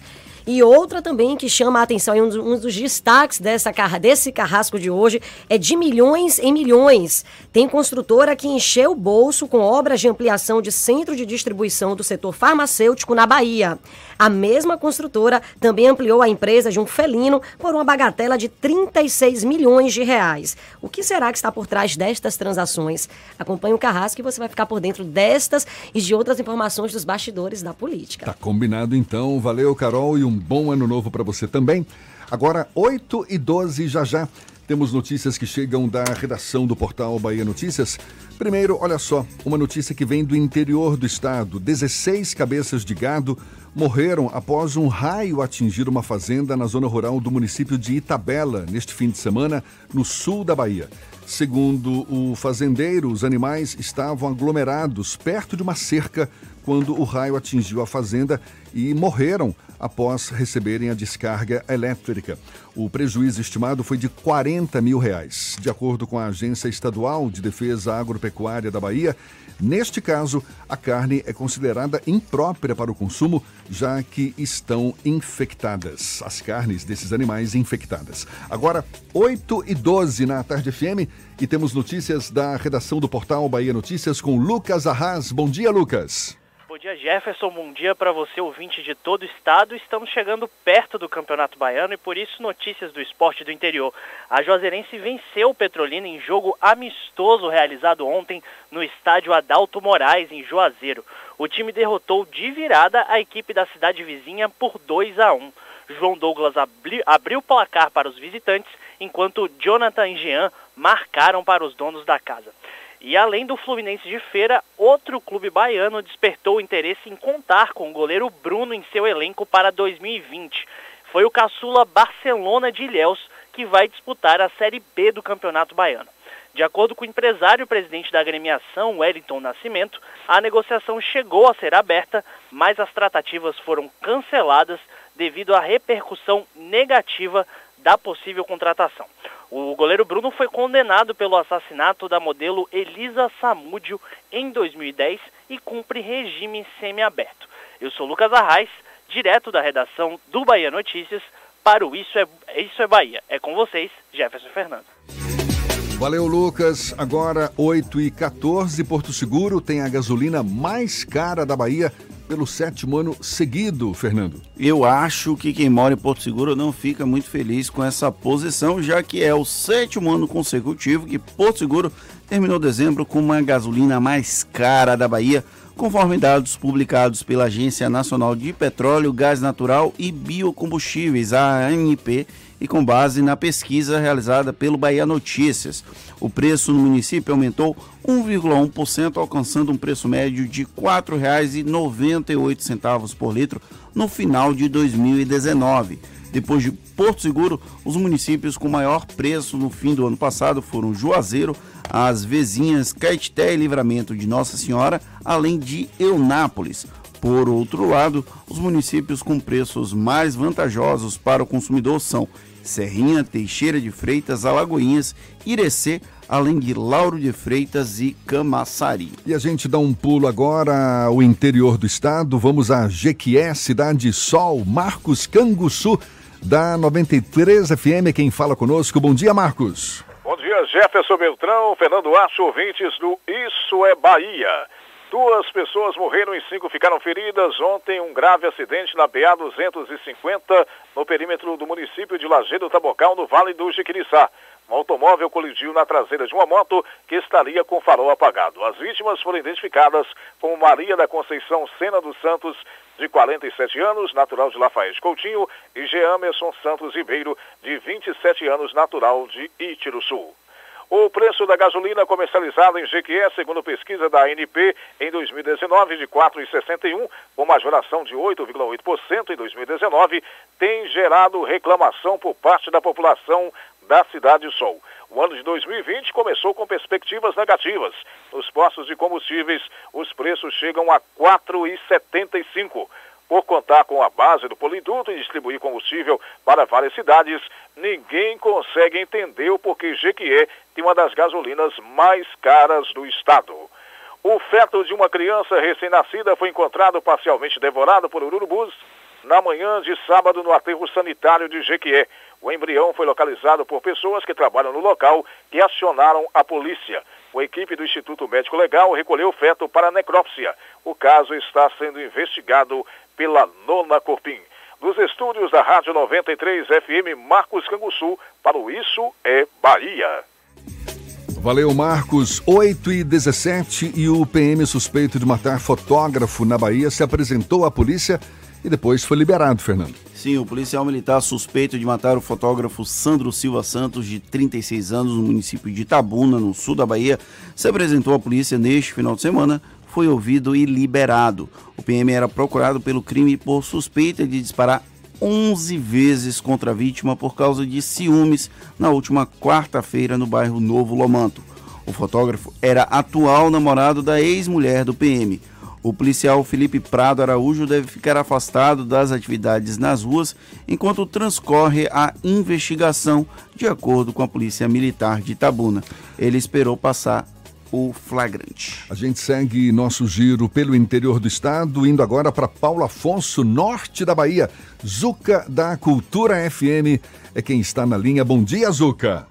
E outra também que chama a atenção, e um dos, um dos destaques dessa, desse carrasco de hoje, é de milhões em milhões. Tem construtora que encheu o bolso com obras de ampliação de centro de distribuição do setor farmacêutico na Bahia. A mesma construtora também ampliou a empresa de um felino por uma bagatela de 36 milhões de reais. O que será que está por trás destas transações? Acompanhe o Carrasco e você vai ficar por dentro destas e de outras informações dos bastidores da política. Tá combinado então. Valeu, Carol, e um bom ano novo para você também. Agora, 8 e 12 já já. Temos notícias que chegam da redação do portal Bahia Notícias. Primeiro, olha só, uma notícia que vem do interior do estado. 16 cabeças de gado morreram após um raio atingir uma fazenda na zona rural do município de Itabela, neste fim de semana, no sul da Bahia. Segundo o fazendeiro, os animais estavam aglomerados perto de uma cerca quando o raio atingiu a fazenda e morreram após receberem a descarga elétrica. O prejuízo estimado foi de 40 mil reais. De acordo com a Agência Estadual de Defesa Agropecuária da Bahia, neste caso, a carne é considerada imprópria para o consumo, já que estão infectadas. As carnes desses animais infectadas. Agora, 8 e 12 na Tarde FM e temos notícias da redação do portal Bahia Notícias com Lucas Arras. Bom dia, Lucas. Bom dia, Jefferson. Bom dia para você, ouvinte de todo o estado. Estamos chegando perto do Campeonato Baiano e por isso notícias do esporte do interior. A Juazeirense venceu o Petrolina em jogo amistoso realizado ontem no estádio Adalto Moraes, em Juazeiro. O time derrotou de virada a equipe da cidade vizinha por 2 a 1. João Douglas abri, abriu o placar para os visitantes, enquanto Jonathan e Jean marcaram para os donos da casa. E além do Fluminense de Feira, outro clube baiano despertou interesse em contar com o goleiro Bruno em seu elenco para 2020. Foi o caçula Barcelona de Ilhéus que vai disputar a Série B do Campeonato Baiano. De acordo com o empresário presidente da agremiação, Wellington Nascimento, a negociação chegou a ser aberta, mas as tratativas foram canceladas devido à repercussão negativa da possível contratação. O goleiro Bruno foi condenado pelo assassinato da modelo Elisa Samúdio em 2010 e cumpre regime semiaberto. Eu sou Lucas Arraes, direto da redação do Bahia Notícias, para o Isso é, Isso é Bahia. É com vocês, Jefferson Fernando. Valeu, Lucas. Agora, 8 e 14 Porto Seguro tem a gasolina mais cara da Bahia pelo sétimo ano seguido, Fernando. Eu acho que quem mora em Porto Seguro não fica muito feliz com essa posição, já que é o sétimo ano consecutivo que Porto Seguro terminou dezembro com uma gasolina mais cara da Bahia, conforme dados publicados pela Agência Nacional de Petróleo, Gás Natural e Biocombustíveis, a ANP, e com base na pesquisa realizada pelo Bahia Notícias. O preço no município aumentou 1,1%, alcançando um preço médio de R$ 4,98 por litro no final de 2019. Depois de Porto Seguro, os municípios com maior preço no fim do ano passado foram Juazeiro, as vizinhas Caeté e Livramento de Nossa Senhora, além de Eunápolis. Por outro lado, os municípios com preços mais vantajosos para o consumidor são Serrinha, Teixeira de Freitas, Alagoinhas, Irecê, além de Lauro de Freitas e Camaçari. E a gente dá um pulo agora ao interior do estado. Vamos a Jequié, Cidade Sol, Marcos Canguçu, da 93 FM. Quem fala conosco? Bom dia, Marcos. Bom dia, Jefferson Beltrão, Fernando Acho, ouvintes do Isso é Bahia. Duas pessoas morreram e cinco ficaram feridas ontem um grave acidente na BA 250 no perímetro do município de Lajeado Tabocal, no Vale do Jiquiriçá. Um automóvel colidiu na traseira de uma moto que estaria com farol apagado. As vítimas foram identificadas como Maria da Conceição Sena dos Santos, de 47 anos, natural de Lafayette Coutinho, e Geamerson Santos Ribeiro, de 27 anos, natural de Itiruçu. O preço da gasolina comercializada em Jequié, segundo pesquisa da ANP, em 2019 de 4,61, com majoração de 8,8% em 2019, tem gerado reclamação por parte da população da Cidade Sol. O ano de 2020 começou com perspectivas negativas. Nos postos de combustíveis, os preços chegam a 4,75. Por contar com a base do poliduto e distribuir combustível para várias cidades, ninguém consegue entender o porquê Jequié tem uma das gasolinas mais caras do estado. O feto de uma criança recém-nascida foi encontrado parcialmente devorado por urubus na manhã de sábado no aterro sanitário de Jequié. O embrião foi localizado por pessoas que trabalham no local que acionaram a polícia. A equipe do Instituto Médico Legal recolheu o feto para necrópsia. O caso está sendo investigado pela Nona Corpim. Dos estúdios da Rádio 93 FM Marcos Canguçu, para o Isso é Bahia. Valeu, Marcos. 8 e 17 e o PM suspeito de matar fotógrafo na Bahia se apresentou à polícia e depois foi liberado, Fernando. Sim, o policial militar suspeito de matar o fotógrafo Sandro Silva Santos, de 36 anos, no município de Itabuna, no sul da Bahia, se apresentou à polícia neste final de semana foi ouvido e liberado. O PM era procurado pelo crime por suspeita de disparar 11 vezes contra a vítima por causa de ciúmes na última quarta-feira no bairro Novo Lomanto. O fotógrafo era atual namorado da ex-mulher do PM. O policial Felipe Prado Araújo deve ficar afastado das atividades nas ruas enquanto transcorre a investigação, de acordo com a Polícia Militar de Itabuna. Ele esperou passar o flagrante. A gente segue nosso giro pelo interior do estado, indo agora para Paulo Afonso, norte da Bahia. Zuca da Cultura FM é quem está na linha. Bom dia, Zuca.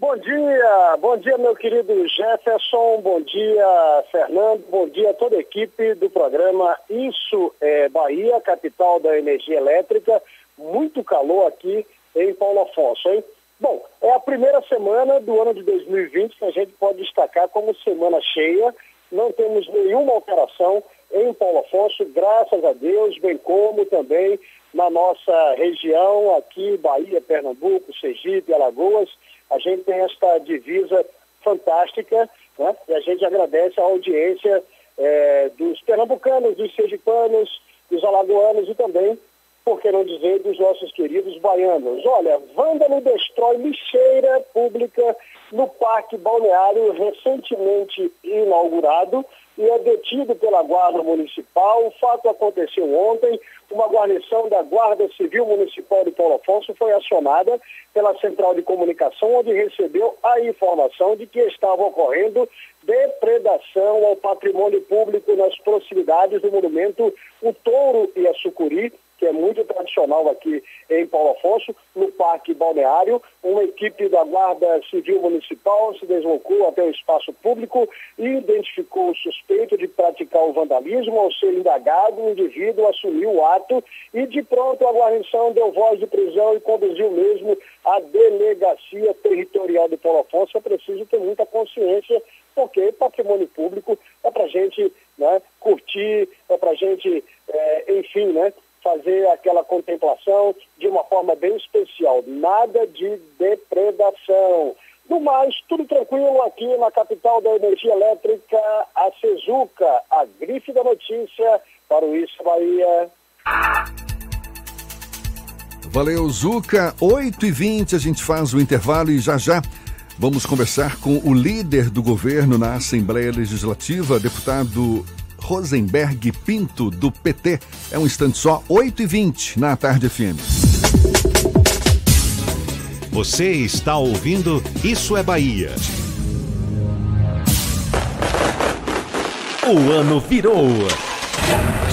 Bom dia, bom dia meu querido Jefferson, bom dia Fernando, bom dia a toda a equipe do programa Isso é Bahia, capital da energia elétrica. Muito calor aqui em Paulo Afonso, hein? Bom, é a primeira semana do ano de 2020 que a gente pode destacar como semana cheia. Não temos nenhuma alteração em Paulo Afonso, graças a Deus, bem como também na nossa região, aqui, Bahia, Pernambuco, Sergipe, Alagoas. A gente tem esta divisa fantástica Né? E a gente agradece a audiência é, dos pernambucanos, dos sergipanos, dos alagoanos e também, por que não dizer, dos nossos queridos baianos. Olha, vândalo destrói lixeira pública no Parque Balneário recentemente inaugurado e é detido pela Guarda Municipal. O fato aconteceu ontem. Uma guarnição da Guarda Civil Municipal de Paulo Afonso foi acionada pela Central de Comunicação, onde recebeu a informação de que estava ocorrendo depredação ao patrimônio público nas proximidades do monumento O Touro e a Sucuri, tradicional aqui em Paulo Afonso, no Parque Balneário. Uma equipe da Guarda Civil Municipal se deslocou até o espaço público e identificou o suspeito de praticar o vandalismo. Ao ser indagado, o indivíduo assumiu o ato e, de pronto, a guarnição deu voz de prisão e conduziu mesmo à Delegacia Territorial de Paulo Afonso. É preciso ter muita consciência porque patrimônio público é para a gente né, curtir, é para a gente, é, enfim, né, fazer aquela contemplação de uma forma bem especial. Nada de depredação. No mais, tudo tranquilo aqui na capital da energia elétrica, a Cezuca, a grife da notícia para o Isso Bahia. Valeu, Zuca. 8 e 20 a gente faz o intervalo e já já vamos conversar com o líder do governo na Assembleia Legislativa, deputado Rosenberg Pinto, do PT. É um instante só, 8 e 20 na Tarde FM. Você está ouvindo Isso é Bahia. O ano virou.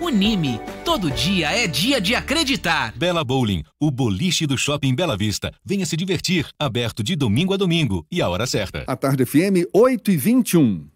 Unime. Todo dia é dia de acreditar. Bela Bowling, o boliche do Shopping Bela Vista. Venha se divertir. Aberto de domingo a domingo e a hora certa. A tarde FM 8 e 21.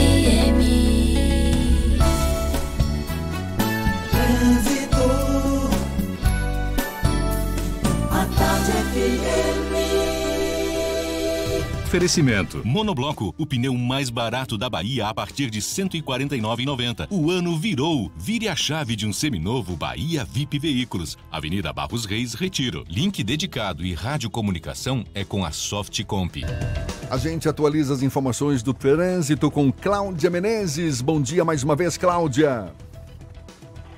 Oferecimento. Monobloco, o pneu mais barato da Bahia a partir de R$ 149,90. O ano virou. Vire a chave de um seminovo Bahia VIP Veículos. Avenida Barros Reis, Retiro. Link dedicado e radiocomunicação é com a Softcomp. A gente atualiza as informações do trânsito com Cláudia Menezes. Bom dia mais uma vez, Cláudia.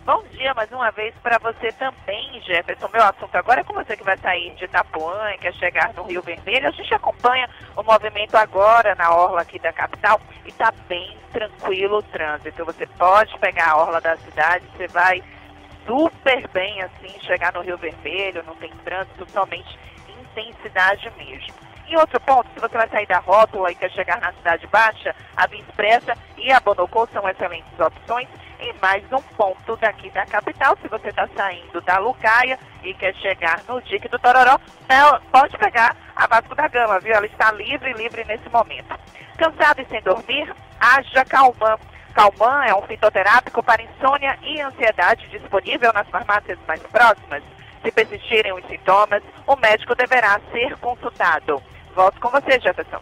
Bom dia mais uma vez para você também, Jefferson. Meu assunto agora é com você que vai sair de Itapuã e quer chegar no Rio Vermelho. A gente acompanha o movimento agora na orla aqui da capital e está bem tranquilo o trânsito. Você pode pegar a orla da cidade, você vai super bem assim chegar no Rio Vermelho, não tem trânsito, somente intensidade mesmo. E outro ponto, se você vai sair da rótula e quer chegar na Cidade Baixa, a Via Expressa e a Bonocô são excelentes opções. E mais um ponto daqui da capital, se você está saindo da Lucaia e quer chegar no Dique do Tororó, é, pode pegar a Vasco da Gama, viu? Ela está livre, livre nesse momento. Cansado e sem dormir? Haja Calman. Calman é um fitoterápico para insônia e ansiedade disponível nas farmácias mais próximas. Se persistirem os sintomas, o médico deverá ser consultado. Volto com você, Jefferson.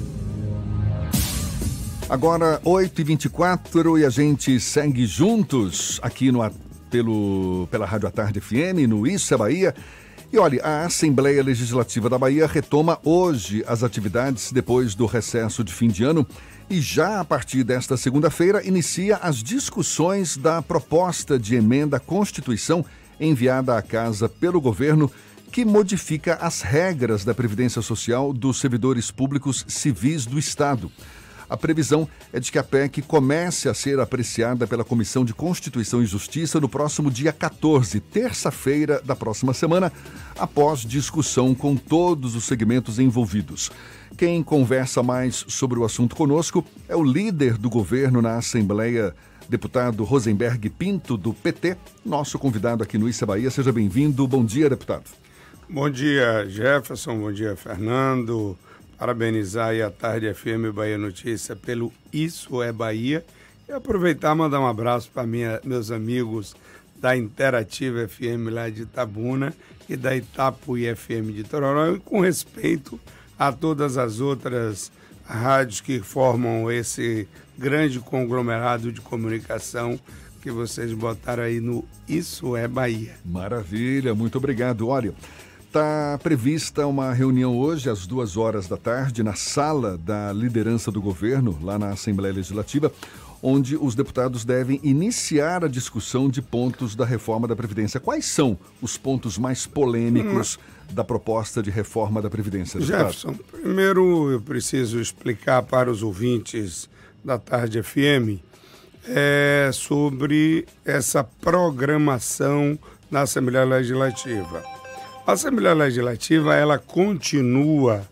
Agora, 8h24 e a gente segue juntos aqui no, pelo, pela Rádio à Tarde FM, no Isso é Bahia. E olha, a Assembleia Legislativa da Bahia retoma hoje as atividades depois do recesso de fim de ano e já a partir desta segunda-feira inicia as discussões da proposta de emenda à Constituição enviada à Casa pelo governo que modifica as regras da Previdência Social dos servidores públicos civis do Estado. A previsão é de que a PEC comece a ser apreciada pela Comissão de Constituição e Justiça no próximo dia 14, terça-feira da próxima semana, após discussão com todos os segmentos envolvidos. Quem conversa mais sobre o assunto conosco é o líder do governo na Assembleia, deputado Rosenberg Pinto, do PT, nosso convidado aqui no Issa Bahia. Seja bem-vindo. Bom dia, deputado. Bom dia, Jefferson. Bom dia, Fernando parabenizar aí a Tarde FM Bahia Notícia pelo Isso é Bahia e aproveitar e mandar um abraço para meus amigos da Interativa FM lá de Itabuna e da Itapuí FM de Tororó e com respeito a todas as outras rádios que formam esse grande conglomerado de comunicação que vocês botaram aí no Isso é Bahia. Maravilha, muito obrigado. Olha, Está prevista uma reunião hoje, às duas horas da tarde, na sala da liderança do governo, lá na Assembleia Legislativa, onde os deputados devem iniciar a discussão de pontos da reforma da Previdência. Quais são os pontos mais polêmicos hum. da proposta de reforma da Previdência? Deputado? Jefferson, primeiro eu preciso explicar para os ouvintes da Tarde FM é, sobre essa programação na Assembleia Legislativa. A Assembleia Legislativa ela continua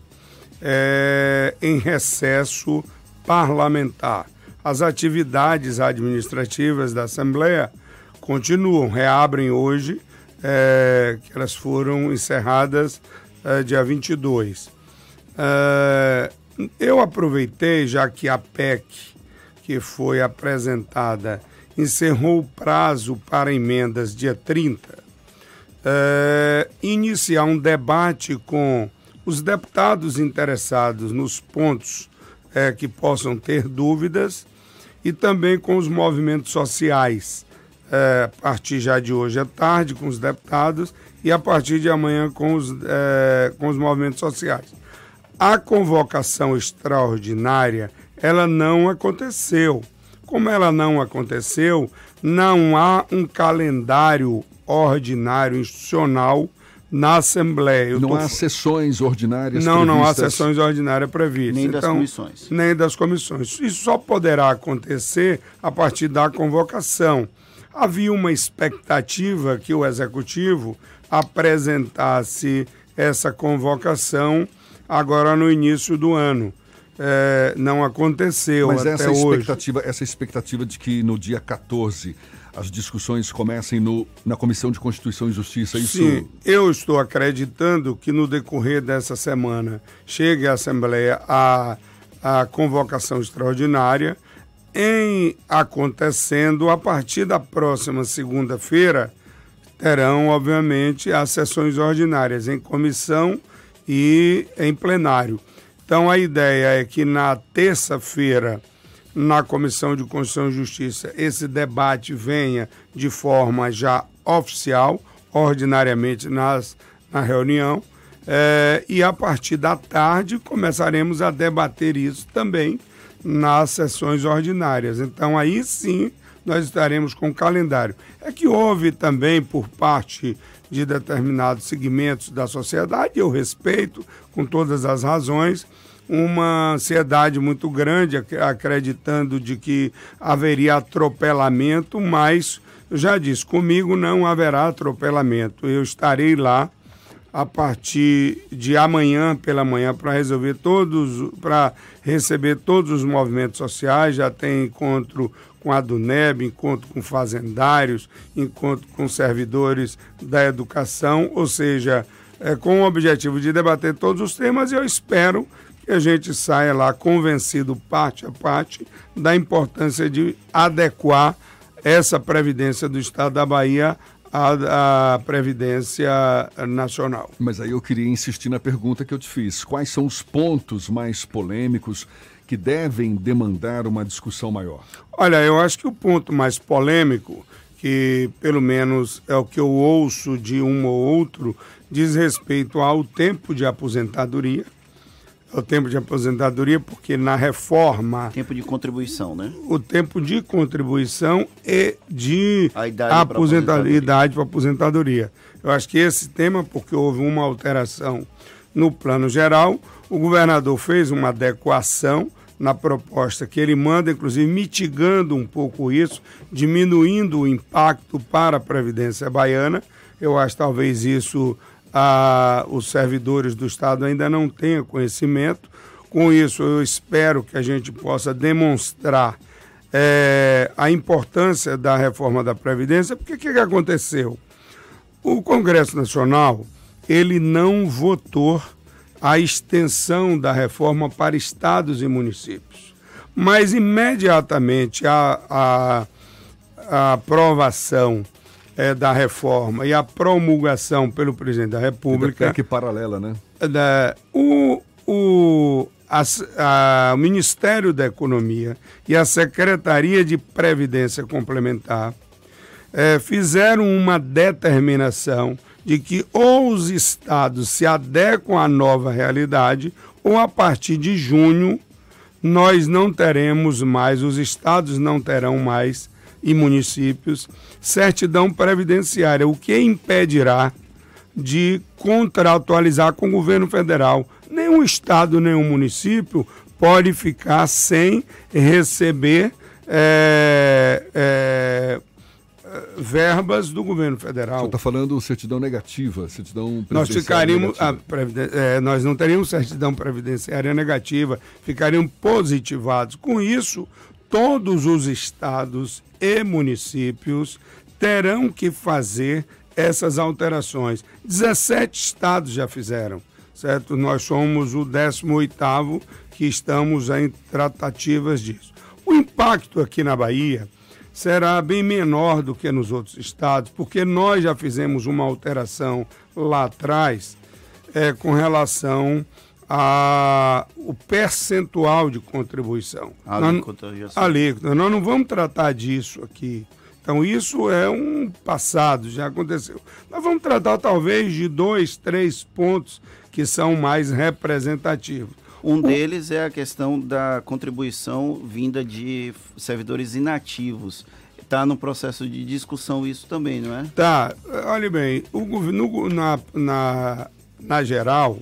é, em recesso parlamentar. As atividades administrativas da Assembleia continuam, reabrem hoje, é, que elas foram encerradas é, dia 22. É, eu aproveitei, já que a PEC que foi apresentada encerrou o prazo para emendas dia 30, é, iniciar um debate com os deputados interessados nos pontos é, que possam ter dúvidas e também com os movimentos sociais, é, a partir já de hoje à tarde com os deputados e a partir de amanhã com os, é, com os movimentos sociais. A convocação extraordinária, ela não aconteceu. Como ela não aconteceu, não há um calendário ordinário institucional na Assembleia. Eu não tô... há sessões ordinárias Não, previstas. não há sessões ordinárias previstas. Nem então, das comissões. Nem das comissões. Isso só poderá acontecer a partir da convocação. Havia uma expectativa que o Executivo apresentasse essa convocação agora no início do ano. É, não aconteceu Mas até essa hoje. expectativa, essa expectativa de que no dia 14 as discussões comecem no, na Comissão de Constituição e Justiça. Isso... Sim, eu estou acreditando que no decorrer dessa semana chegue à Assembleia a, a convocação extraordinária, em acontecendo a partir da próxima segunda-feira, terão, obviamente, as sessões ordinárias em comissão e em plenário. Então, a ideia é que na terça-feira na Comissão de Constituição e Justiça esse debate venha de forma já oficial, ordinariamente nas, na reunião, é, e a partir da tarde começaremos a debater isso também nas sessões ordinárias. Então aí sim nós estaremos com o calendário. É que houve também por parte de determinados segmentos da sociedade, eu respeito com todas as razões, uma ansiedade muito grande, acreditando de que haveria atropelamento, mas já disse, comigo não haverá atropelamento. Eu estarei lá a partir de amanhã pela manhã para resolver todos, para receber todos os movimentos sociais. Já tem encontro com a DUNEB, encontro com fazendários, encontro com servidores da educação, ou seja, é, com o objetivo de debater todos os temas. E eu espero que a gente saia lá convencido parte a parte da importância de adequar essa Previdência do Estado da Bahia à, à Previdência Nacional. Mas aí eu queria insistir na pergunta que eu te fiz. Quais são os pontos mais polêmicos que devem demandar uma discussão maior? Olha, eu acho que o ponto mais polêmico, que pelo menos é o que eu ouço de um ou outro, diz respeito ao tempo de aposentadoria. É o tempo de aposentadoria, porque na reforma. Tempo de contribuição, né? O tempo de contribuição e de A idade aposentadoria, idade para aposentadoria. Eu acho que esse tema, porque houve uma alteração no plano geral, o governador fez uma adequação na proposta que ele manda, inclusive mitigando um pouco isso, diminuindo o impacto para a Previdência Baiana. Eu acho talvez isso ah, os servidores do Estado ainda não tenham conhecimento. Com isso, eu espero que a gente possa demonstrar eh, a importância da reforma da Previdência, porque o que, que aconteceu? O Congresso Nacional ele não votou a extensão da reforma para estados e municípios. Mas imediatamente a, a, a aprovação eh, da reforma e a promulgação pelo presidente da República. Que paralela, né? da- o, o, a a- o Ministério da Economia e a Secretaria de Previdência Complementar eh, fizeram uma determinação de que ou os estados se adequam à nova realidade ou a partir de junho nós não teremos mais, os estados não terão mais e municípios certidão previdenciária, o que impedirá de contratualizar com o governo federal. Nenhum estado, nenhum município pode ficar sem receber é, é, é, verbas do governo federal. Você está falando certidão negativa, certidão Nós previdenciária ficaríamos, a negativa. previden- é, nós não teríamos certidão previdenciária negativa, ficariam positivados. Com isso, todos os estados e municípios terão que fazer essas alterações. 17 estados já fizeram, certo? Nós somos o 18º que estamos em tratativas disso. O impacto aqui na Bahia será bem menor do que nos outros estados, porque nós já fizemos uma alteração lá atrás eh, com relação ao percentual de contribuição. A Nós- alíquota. Nós não vamos tratar disso aqui. Então, isso é um passado, já aconteceu. Nós vamos tratar talvez de dois, três pontos que são mais representativos. Um deles é a questão da contribuição vinda de servidores inativos. Está no processo de discussão isso também, não é? Tá, olha bem, o governo, na, na, na geral,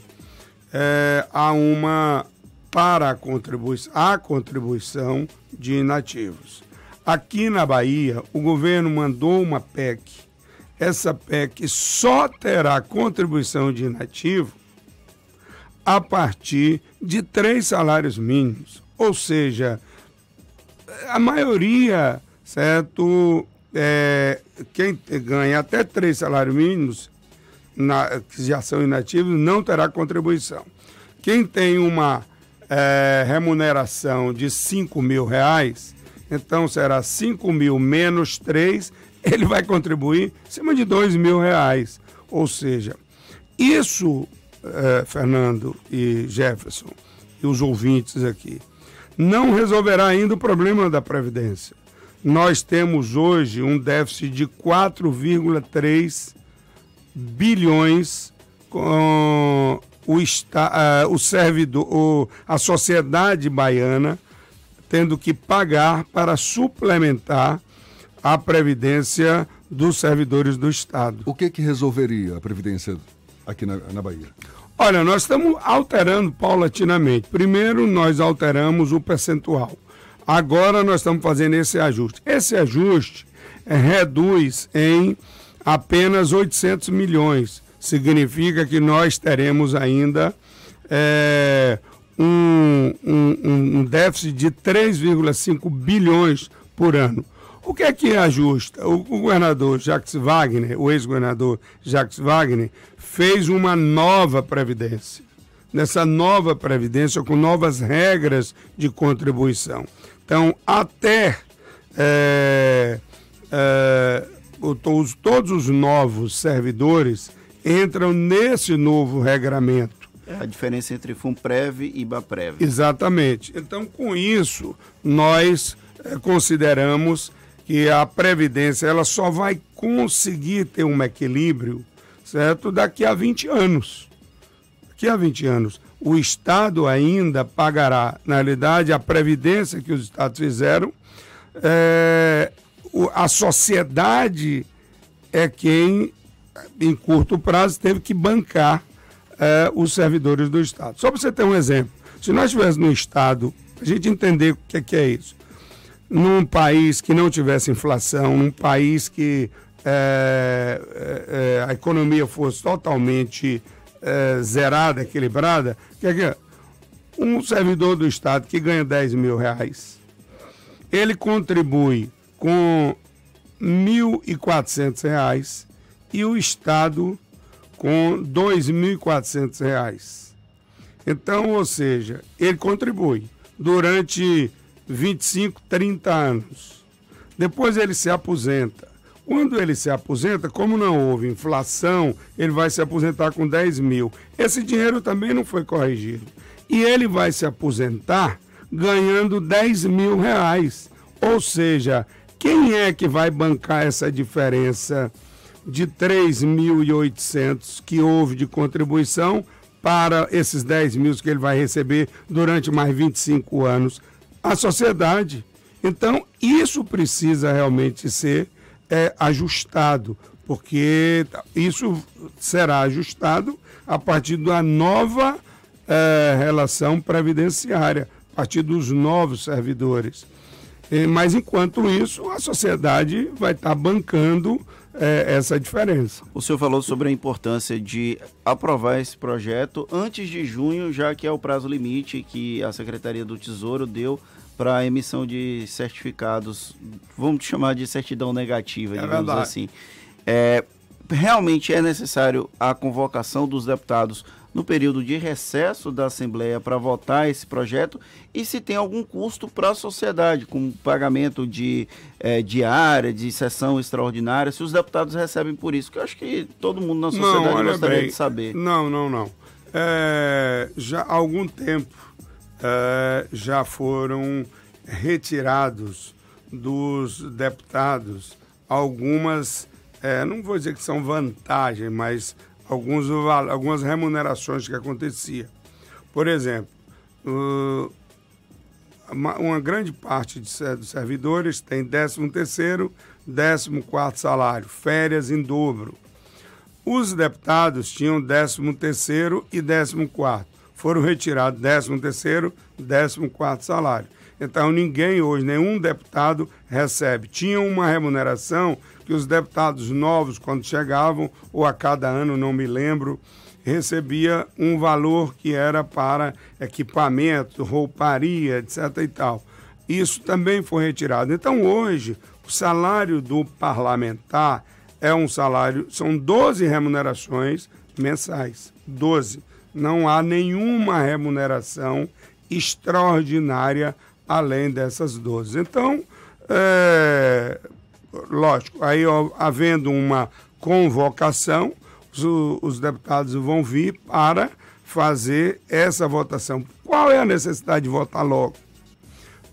é, há uma para a contribuição, a contribuição de inativos. Aqui na Bahia, o governo mandou uma PEC. Essa PEC só terá contribuição de inativo a partir de três salários mínimos. Ou seja, a maioria, certo? É, quem ganha até três salários mínimos, na, já são inativos, não terá contribuição. Quem tem uma é, remuneração de 5 mil reais, então será 5 mil menos 3, ele vai contribuir em cima de 2 mil reais. Ou seja, isso, eh, Fernando e Jefferson, e os ouvintes aqui, não resolverá ainda o problema da Previdência. Nós temos hoje um déficit de 4,3 bilhões com o, esta, ah, o servidor, o- a sociedade baiana tendo que pagar para suplementar a previdência dos servidores do Estado. O que que resolveria a Previdência aqui na, na Bahia? Olha, nós estamos alterando paulatinamente. Primeiro, nós alteramos o percentual. Agora, nós estamos fazendo esse ajuste. Esse ajuste eh, reduz em apenas 800 milhões. Significa que nós teremos ainda eh, um, um- um- déficit de 3,5 bilhões por ano. O que é que ajusta? O, o governador Jacques Wagner, o ex-governador Jacques Wagner, fez uma nova previdência. Nessa nova previdência, com novas regras de contribuição. Então, até eh, é, o- todos, os novos servidores entram nesse novo regramento. É a diferença entre FUNPREV e IBAPREV. Exatamente. Então, com isso, nós eh, consideramos que a Previdência ela só vai conseguir ter um equilíbrio, certo? Daqui a 20 anos. Daqui a 20 anos. O Estado ainda pagará, na realidade, a Previdência que os Estados fizeram. eh, o- a sociedade é quem, em curto prazo, teve que bancar eh, os servidores do Estado. Só para você ter um exemplo, se nós estivéssemos no Estado, a gente entender o que é, que é isso, num país que não tivesse inflação, num país que eh, eh, a economia fosse totalmente zerada, equilibrada, que é que é? Um servidor do Estado que ganha 10 mil reais, ele contribui com 1.400 reais e o Estado com 2.400 reais. Então, ou seja, ele contribui durante 25, 30 anos. Depois ele se aposenta. Quando ele se aposenta, como não houve inflação, ele vai se aposentar com 10 mil. Esse dinheiro também não foi corrigido. E ele vai se aposentar ganhando 10 mil reais. Ou seja, quem é que vai bancar essa diferença de 3.800 que houve de contribuição para esses 10 mil que ele vai receber durante mais 25 anos? A sociedade. Então, isso precisa realmente ser é, ajustado, porque isso será ajustado a partir da nova é, relação previdenciária, a partir dos novos servidores. Eh, Mas, enquanto isso, a sociedade vai estar bancando eh, essa diferença. O senhor falou sobre a importância de aprovar esse projeto antes de junho, já que é o prazo limite que a Secretaria do Tesouro deu para a emissão de certificados, vamos chamar de certidão negativa, É digamos verdade. assim. É, realmente é necessário a convocação dos deputados no período de recesso da Assembleia para votar esse projeto e se tem algum custo para a sociedade, com pagamento de eh, diária, de sessão extraordinária, se os deputados recebem por isso, que eu acho que todo mundo na sociedade olha gostaria bem, de saber. Não, não, não. É, já há algum tempo é, já foram retirados dos deputados algumas, é, não vou dizer que são vantagens, mas alguns, algumas remunerações que acontecia. Por exemplo, uma, grande parte dos servidores tem 13 terceiro, 14 quarto salário, férias em dobro. Os deputados tinham 13 terceiro e 14 quarto. Foram retirados 13 terceiro, 14 quarto salário. Então ninguém hoje, nenhum deputado recebe. Tinha uma remuneração que os deputados novos, quando chegavam, ou a cada ano, não me lembro, recebia um valor que era para equipamento, rouparia, etc. e tal. Isso também foi retirado. Então hoje, o salário do parlamentar é um salário, são 12 remunerações mensais. 12. Não há nenhuma remuneração extraordinária além dessas 12. Então, é, lógico, aí ó, havendo uma convocação, os, os deputados vão vir para fazer essa votação. Qual é a necessidade de votar logo?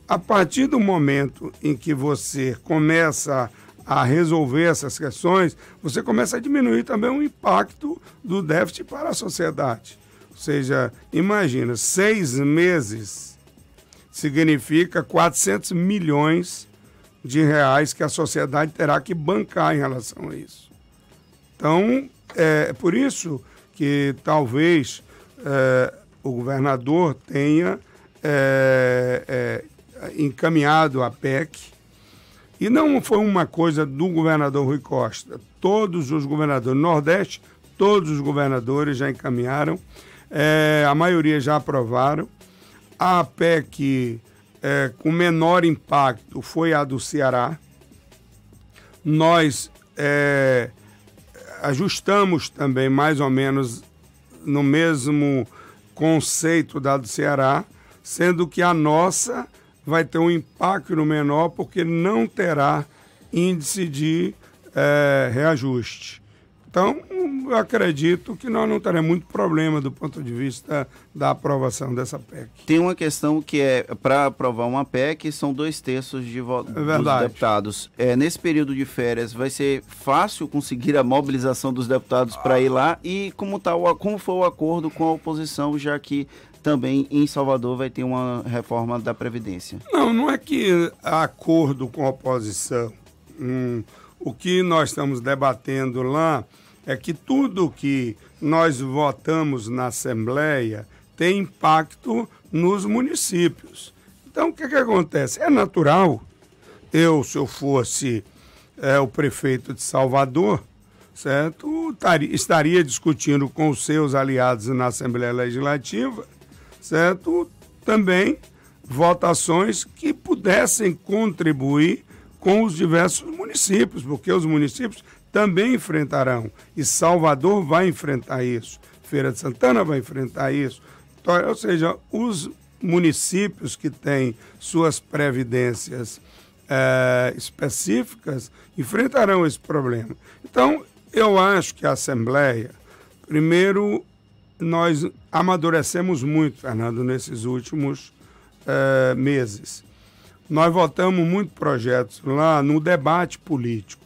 A partir do momento em que você começa a resolver essas questões, você começa a diminuir também o impacto do déficit para a sociedade. Ou seja, imagina, seis meses significa 400 milhões de reais que a sociedade terá que bancar em relação a isso. Então, é por isso que talvez é, o governador tenha é, é, encaminhado a PEC, e não foi uma coisa do governador Rui Costa. Todos os governadores, no Nordeste, todos os governadores já encaminharam, é, a maioria já aprovaram. A PEC é, com menor impacto foi a do Ceará. Nós é, ajustamos também mais ou menos no mesmo conceito da do Ceará, sendo que a nossa vai ter um impacto menor porque não terá índice de é, reajuste. Então, acredito que nós não teremos muito problema do ponto de vista da aprovação dessa PEC. Tem uma questão que é, para aprovar uma PEC, são dois terços de votos É dos deputados. É, nesse período de férias, vai ser fácil conseguir a mobilização dos deputados para ir lá? E como, tá, o- como foi o acordo com a oposição, já que também em Salvador vai ter uma reforma da Previdência? Não, não é que há acordo com a oposição. Hum, o que nós estamos debatendo lá é que tudo que nós votamos na Assembleia tem impacto nos municípios. Então, o que, que acontece? É natural, eu, se eu fosse é, o prefeito de Salvador, certo? Tari- Estaria discutindo com os seus aliados na Assembleia Legislativa, certo? Também votações que pudessem contribuir com os diversos municípios, porque os municípios também enfrentarão. E Salvador vai enfrentar isso. Feira de Santana vai enfrentar isso. Então, ou seja, os municípios que têm suas previdências eh, específicas enfrentarão esse problema. Então, eu acho que a Assembleia, primeiro, nós amadurecemos muito, Fernando, nesses últimos eh, meses. Nós votamos muitos projetos lá no debate político,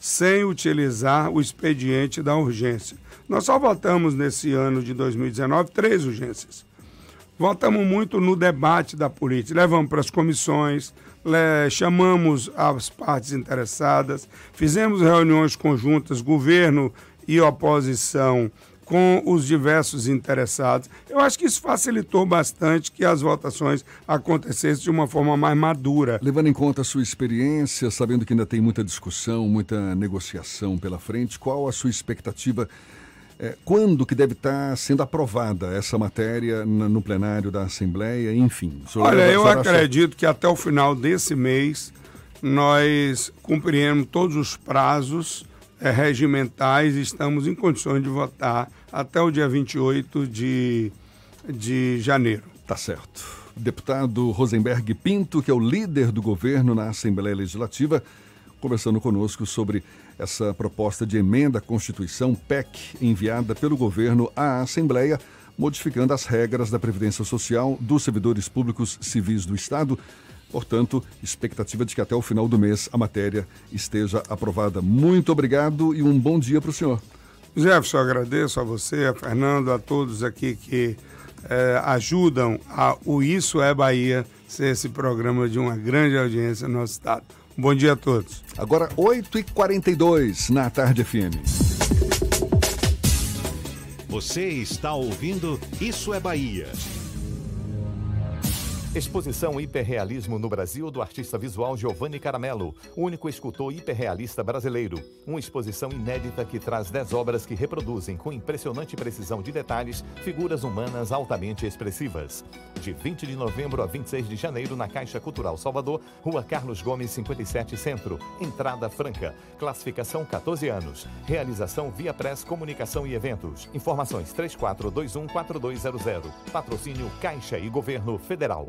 sem utilizar o expediente da urgência. Nós só votamos nesse ano de 2019 três urgências. Votamos muito no debate da política, levamos para as comissões, chamamos as partes interessadas, fizemos reuniões conjuntas, governo e oposição, com os diversos interessados. Eu acho que isso facilitou bastante que as votações acontecessem de uma forma mais madura. Levando em conta a sua experiência, sabendo que ainda tem muita discussão, muita negociação pela frente, qual a sua expectativa? eh, quando que deve estar sendo aprovada essa matéria no plenário da Assembleia, enfim? Olha, eu acredito que até o final desse mês nós cumpriremos todos os prazos eh, regimentais estamos em condições de votar até o dia 28 de, de janeiro. Tá certo. Deputado Rosenberg Pinto, que é o líder do governo na Assembleia Legislativa, conversando conosco sobre essa proposta de emenda à Constituição PEC enviada pelo governo à Assembleia, modificando as regras da Previdência Social dos servidores públicos civis do Estado. Portanto, expectativa de que até o final do mês a matéria esteja aprovada. Muito obrigado e um bom dia para o senhor. Jefferson, eu agradeço a você, a Fernando, a todos aqui que eh, ajudam a o Isso é Bahia ser esse programa de uma grande audiência no nosso estado. Um bom dia a todos. Agora, 8h42 na Tarde FM. Você está ouvindo Isso é Bahia. Exposição Hiperrealismo no Brasil do artista visual Giovanni Caramelo, único escultor hiperrealista brasileiro. Uma exposição inédita que traz 10 obras que reproduzem com impressionante precisão de detalhes figuras humanas altamente expressivas. De 20 de novembro a 26 de janeiro na Caixa Cultural Salvador, Rua Carlos Gomes 57 Centro, entrada franca. Classificação 14 anos. Realização Via Press Comunicação e Eventos. Informações 34214200. Patrocínio Caixa e Governo Federal.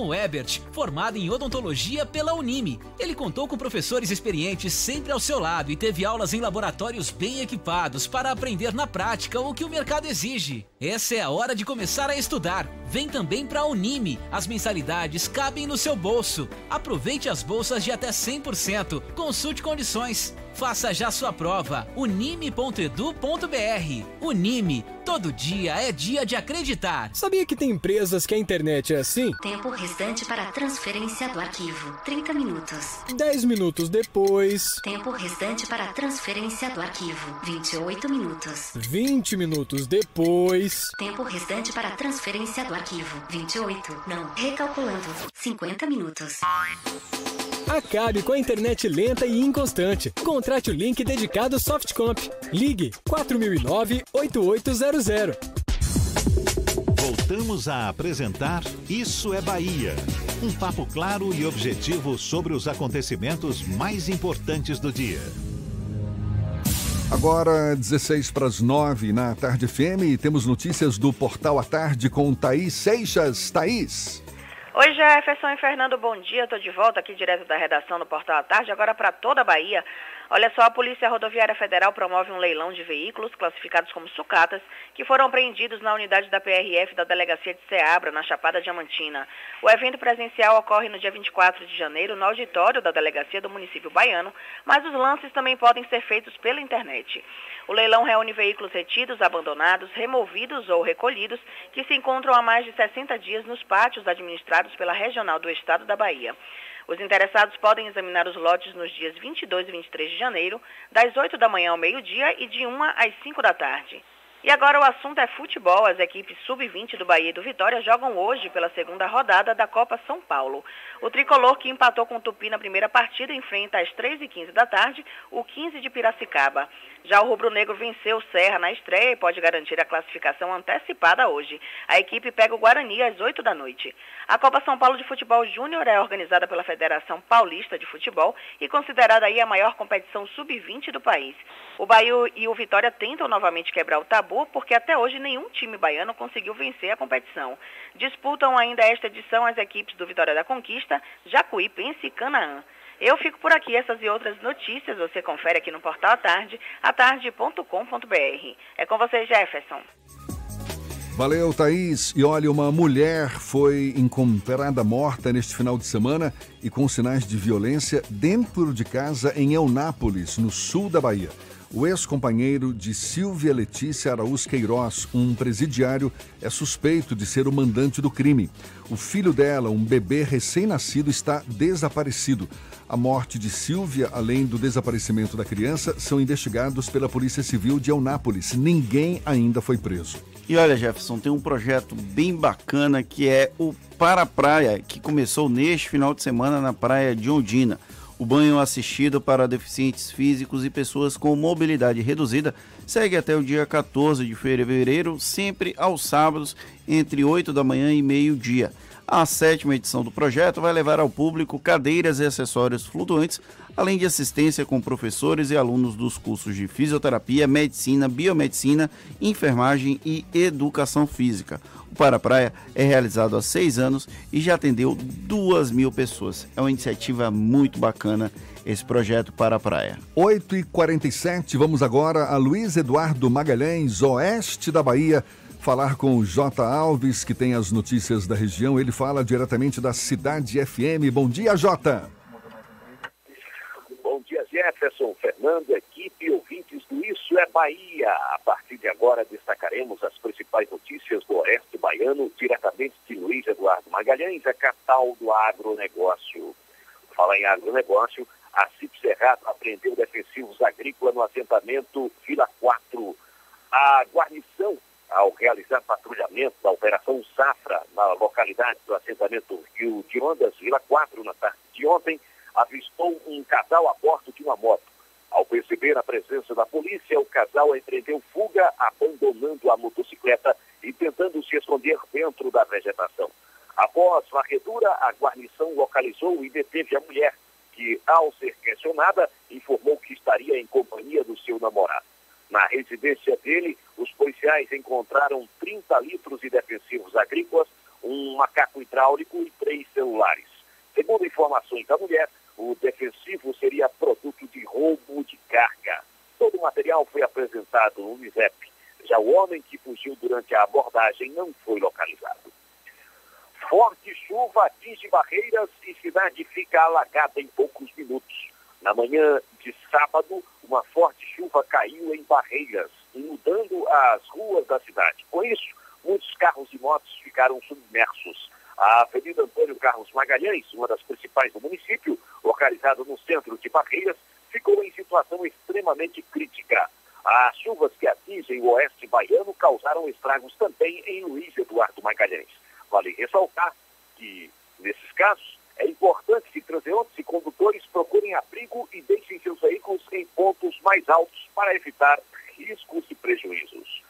o Ebert, formado em odontologia pela Unime. Ele contou com professores experientes sempre ao seu lado e teve aulas em laboratórios bem equipados para aprender na prática o que o mercado exige. Essa é a hora de começar a estudar. Vem também para a Unime. As mensalidades cabem no seu bolso. Aproveite as bolsas de até 100%. Consulte condições. Faça já sua prova. unime.edu.br. Unime. Todo dia é dia de acreditar. Sabia que tem empresas que a internet é assim? Tempo restante para transferência do arquivo: 30 minutos. 10 minutos depois. Tempo restante para transferência do arquivo: 28 minutos. 20 minutos depois. Tempo restante para transferência do arquivo: 28. Não, recalculando: 50 minutos. Acabe com a internet lenta e inconstante. Contrate o link dedicado Softcomp. Ligue 4009-8800. Voltamos a apresentar Isso é Bahia. Um papo claro e objetivo sobre os acontecimentos mais importantes do dia. Agora, 16 para as 9 na Tarde FM e temos notícias do Portal à Tarde com Thaís Seixas. Thaís. Oi, Jefferson e Fernando, bom dia. Estou de volta aqui direto da redação do Portal à Tarde, agora para toda a Bahia. Olha só, a Polícia Rodoviária Federal promove um leilão de veículos classificados como sucatas que foram apreendidos na unidade da PRF da Delegacia de Ceabra, na Chapada Diamantina. O evento presencial ocorre no dia 24 de janeiro no auditório da Delegacia do município baiano, mas os lances também podem ser feitos pela internet. O leilão reúne veículos retidos, abandonados, removidos ou recolhidos que se encontram há mais de 60 dias nos pátios administrados pela Regional do Estado da Bahia. Os interessados podem examinar os lotes nos dias 22 e 23 de janeiro, das 8 da manhã ao meio-dia e de 1 às 5 da tarde. E agora o assunto é futebol. As equipes sub-20 do Bahia e do Vitória jogam hoje pela segunda rodada da Copa São Paulo. O tricolor que empatou com o Tupi na primeira partida enfrenta às 3h15 da tarde o 15 de Piracicaba. Já o rubro-negro venceu o Serra na estreia e pode garantir a classificação antecipada hoje. A equipe pega o Guarani às 8 da noite. A Copa São Paulo de Futebol Júnior é organizada pela Federação Paulista de Futebol e considerada aí a maior competição sub-20 do país. O Bahia e o Vitória tentam novamente quebrar o tabu porque até hoje nenhum time baiano conseguiu vencer a competição. Disputam ainda esta edição as equipes do Vitória da Conquista, Jacuipense e Canaã. Eu fico por aqui. Essas e outras notícias você confere aqui no portal tarde, atarde.com.br. É com você, Jefferson. Valeu, Thaís. E olha, uma mulher foi encontrada morta neste final de semana e com sinais de violência dentro de casa em Eunápolis, no sul da Bahia. O ex-companheiro de Silvia Letícia Araúz Queiroz, um presidiário, é suspeito de ser o mandante do crime. O filho dela, um bebê recém-nascido, está desaparecido. A morte de Silvia, além do desaparecimento da criança, são investigados pela Polícia Civil de Eunápolis. Ninguém ainda foi preso. E olha, Jefferson, tem um projeto bem bacana que é o Para Praia, que começou neste final de semana na praia de Ondina. O banho assistido para deficientes físicos e pessoas com mobilidade reduzida segue até o dia 14 de fevereiro, sempre aos sábados, entre 8 da manhã e meio-dia. A sétima edição do projeto vai levar ao público cadeiras e acessórios flutuantes, além de assistência com professores e alunos dos cursos de fisioterapia, medicina, biomedicina, enfermagem e educação física. O Para Praia é realizado há seis anos e já atendeu duas mil pessoas. É uma iniciativa muito bacana esse projeto Para a Praia. 8h47, vamos agora a Luiz Eduardo Magalhães, oeste da Bahia, falar com o J. Alves, que tem as notícias da região. Ele fala diretamente da Cidade FM. Bom dia, Jota. Bom dia, Jefferson, Fernando, equipe, ouvintes do Isso é Bahia. A partir de agora destacaremos as principais notícias do Oeste Baiano, diretamente de Luiz Eduardo Magalhães, a capital do agronegócio. Fala em agronegócio, a CIP Cerrado apreendeu defensivos agrícolas no assentamento Vila 4. A guarnição, ao realizar patrulhamento da Operação Safra na localidade do assentamento Rio de Ondas, Vila 4, na tarde de ontem, avistou um casal a bordo de uma moto. Ao perceber a presença da polícia, o casal empreendeu fuga, abandonando a motocicleta e tentando se esconder dentro da vegetação. Após varredura, a guarnição localizou e deteve a mulher, que, ao ser questionada, informou que estaria em companhia do seu namorado. Na residência dele, os policiais encontraram 30 litros de defensivos agrícolas, um macaco hidráulico e três celulares. Segundo informações da mulher, o defensivo seria produto de roubo de carga. Todo o material foi apresentado no Unisep. Já o homem que fugiu durante a abordagem não foi localizado. Forte chuva atinge barreiras e cidade fica alagada em poucos minutos. Na manhã de sábado, uma forte chuva caiu em barreiras, inundando as ruas da cidade. Com isso, muitos carros e motos ficaram submersos. A Avenida Antônio Carlos Magalhães, uma das principais do município, localizada no centro de Barreiras, ficou em situação extremamente crítica. As chuvas que atingem o oeste baiano causaram estragos também em Luiz Eduardo Magalhães. Vale ressaltar que, nesses casos, É importante que transeuntes e condutores procurem abrigo e deixem seus veículos em pontos mais altos para evitar riscos e prejuízos.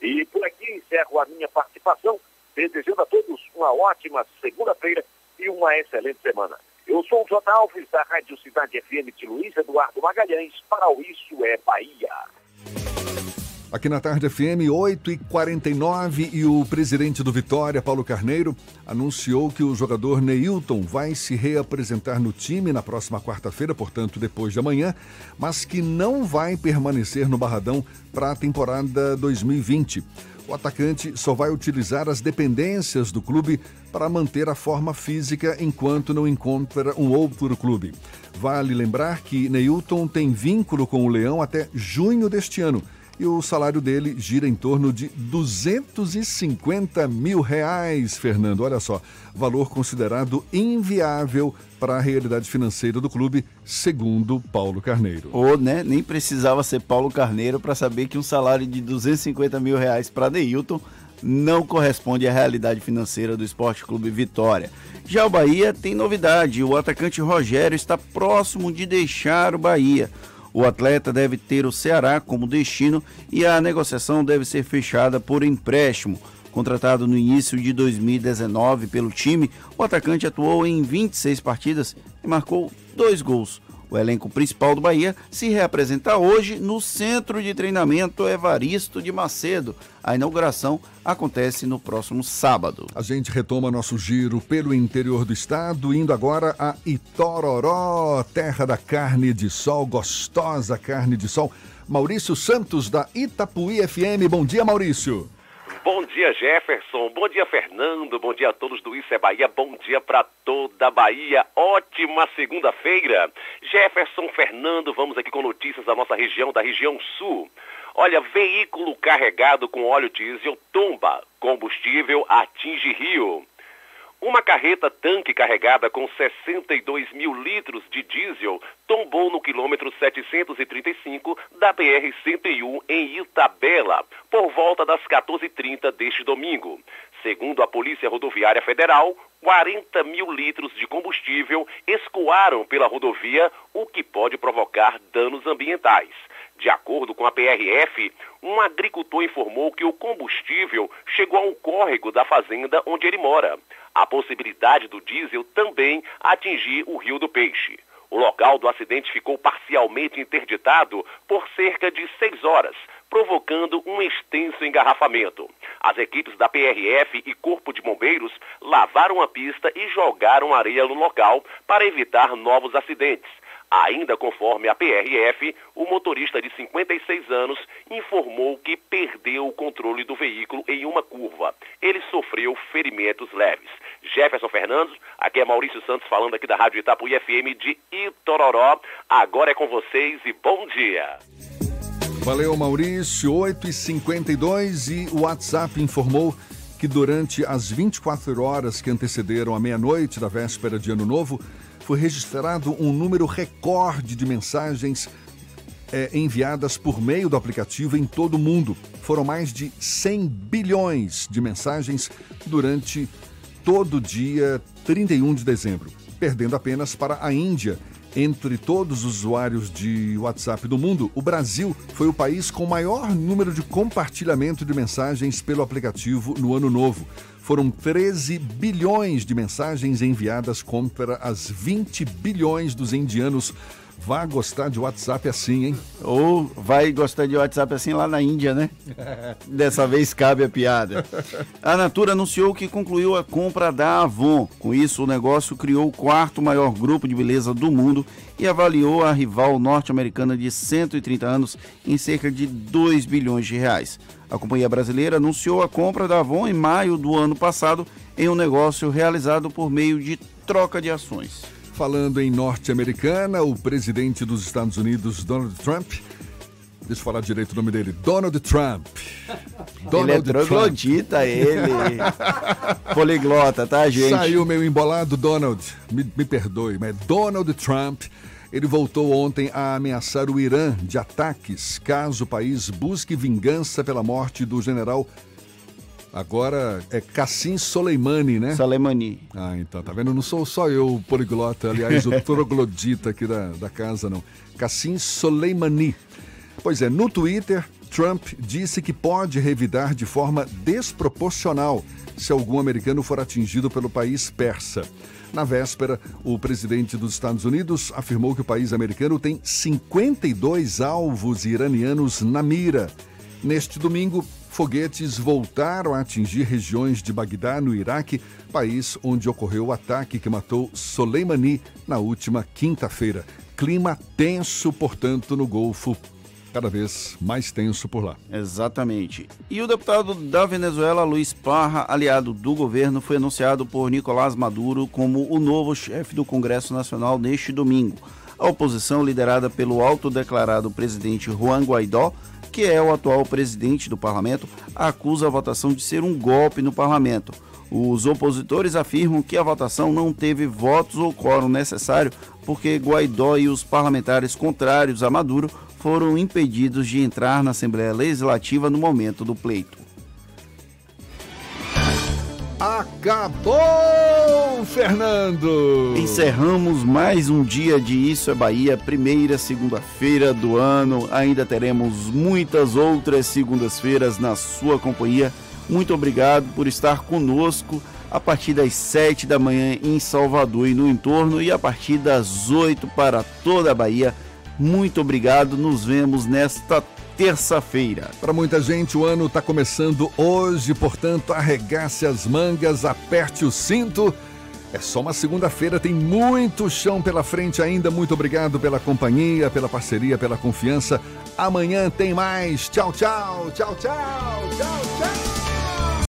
E por aqui encerro a minha participação, desejando a todos uma ótima segunda-feira e uma excelente semana. Eu sou o J. Alves, da Rádio Cidade FM de Luiz Eduardo Magalhães, para o Isso é Bahia. Aqui na Tarde FM, 8h49, e o presidente do Vitória, Paulo Carneiro, anunciou que o jogador Neilton vai se reapresentar no time na próxima quarta-feira, portanto, depois de amanhã, mas que não vai permanecer no Barradão para a temporada 2020. O atacante só vai utilizar as dependências do clube para manter a forma física enquanto não encontra um outro clube. Vale lembrar que Neilton tem vínculo com o Leão até junho deste ano e o salário dele gira em torno de 250 mil reais, Fernando. Olha só, valor considerado inviável para a realidade financeira do clube, segundo Paulo Carneiro. Ou, né, nem precisava ser Paulo Carneiro para saber que um salário de 250 mil reais para Neilton não corresponde à realidade financeira do Esporte Clube Vitória. Já o Bahia tem novidade: o atacante Rogério está próximo de deixar o Bahia. O atleta deve ter o Ceará como destino e a negociação deve ser fechada por empréstimo. Contratado no início de 2019 pelo time, o atacante atuou em 26 partidas e marcou dois gols. O elenco principal do Bahia se reapresenta hoje no Centro de Treinamento Evaristo de Macedo. A inauguração acontece no próximo sábado. A gente retoma nosso giro pelo interior do estado, indo agora a Itororó, terra da carne de sol, gostosa carne de sol. Maurício Santos, da Itapuí FM. Bom dia, Maurício. Bom dia, Jefferson. Bom dia, Fernando. Bom dia a todos do Isso é Bahia. Bom dia para toda a Bahia. Ótima segunda-feira. Jefferson, Fernando, vamos aqui com notícias da nossa região, da região sul. Olha, veículo carregado com óleo diesel tomba. Combustível atinge Rio. Uma carreta tanque carregada com 62 mil litros de diesel tombou no quilômetro 735 da BR-101 em Itabela, por volta das 14h30 deste domingo. Segundo a Polícia Rodoviária Federal, 40 mil litros de combustível escoaram pela rodovia, o que pode provocar danos ambientais. De acordo com a PRF, um agricultor informou que o combustível chegou a um córrego da fazenda onde ele mora. A possibilidade do diesel também atingir o Rio do Peixe. O local do acidente ficou parcialmente interditado por cerca de seis horas, provocando um extenso engarrafamento. As equipes da PRF e Corpo de Bombeiros lavaram a pista e jogaram areia no local para evitar novos acidentes. Ainda conforme a PRF, o motorista de 56 anos informou que perdeu o controle do veículo em uma curva. Ele sofreu ferimentos leves. Jefferson Fernandes, aqui é Maurício Santos falando aqui da Rádio Itapuí FM de Itororó. Agora é com vocês e bom dia. Valeu, Maurício. 8h52 e o WhatsApp informou que durante as 24 horas que antecederam a meia-noite da véspera de Ano Novo, foi registrado um número recorde de mensagens é, enviadas por meio do aplicativo em todo o mundo. Foram mais de 100 bilhões de mensagens durante todo o dia 31 de dezembro, perdendo apenas para a Índia. Entre todos os usuários de WhatsApp do mundo, o Brasil foi o país com maior número de compartilhamento de mensagens pelo aplicativo no ano novo foram 13 bilhões de mensagens enviadas contra as 20 bilhões dos indianos. Vá gostar de WhatsApp assim, hein? Ou vai gostar de WhatsApp assim lá na Índia, né? (laughs) Dessa vez cabe a piada. A Natura anunciou que concluiu a compra da Avon. Com isso, o negócio criou o quarto maior grupo de beleza do mundo e avaliou a rival norte-americana de 130 anos em cerca de 2 bilhões de reais. A companhia brasileira anunciou a compra da Avon em maio do ano passado em um negócio realizado por meio de troca de ações. Falando em norte-americana, o presidente dos Estados Unidos, Donald Trump, Deixa eu falar direito o nome dele. Donald Trump. (laughs) Donald ele é troglodita, ele. (laughs) Poliglota, tá, gente? Saiu meio embolado, Donald. Me, me perdoe, mas Donald Trump ele voltou ontem a ameaçar o Irã de ataques caso o país busque vingança pela morte do general Agora é Cassim Soleimani, né? Soleimani. Ah, então, tá vendo? Não sou só eu o poliglota, aliás, o (laughs) troglodita aqui da, da casa, não. Cassim Soleimani. Pois é, no Twitter, Trump disse que pode revidar de forma desproporcional se algum americano for atingido pelo país persa. Na véspera, o presidente dos Estados Unidos afirmou que o país americano tem 52 alvos iranianos na mira. Neste domingo, foguetes voltaram a atingir regiões de Bagdá, no Iraque, país onde ocorreu o ataque que matou Soleimani na última quinta-feira. Clima tenso, portanto, no Golfo cada vez mais tenso por lá. Exatamente. E o deputado da Venezuela, Luiz Parra, aliado do governo, foi anunciado por Nicolás Maduro como o novo chefe do Congresso Nacional neste domingo. A oposição, liderada pelo autodeclarado presidente Juan Guaidó, que é o atual presidente do parlamento, acusa a votação de ser um golpe no parlamento. Os opositores afirmam que a votação não teve votos ou quórum necessário porque Guaidó e os parlamentares contrários a Maduro foram impedidos de entrar na Assembleia Legislativa no momento do pleito. Acabou, Fernando! Encerramos mais um dia de Isso é Bahia, primeira segunda-feira do ano. Ainda teremos muitas outras segundas-feiras na sua companhia. Muito obrigado por estar conosco a partir das 7 da manhã em Salvador e no entorno e a partir das 8 para toda a Bahia. Muito obrigado, nos vemos nesta terça-feira. Para muita gente, o ano está começando hoje, portanto, arregace as mangas, aperte o cinto. É só uma segunda-feira, tem muito chão pela frente ainda. Muito obrigado pela companhia, pela parceria, pela confiança. Amanhã tem mais. Tchau, tchau, tchau, tchau, tchau, tchau.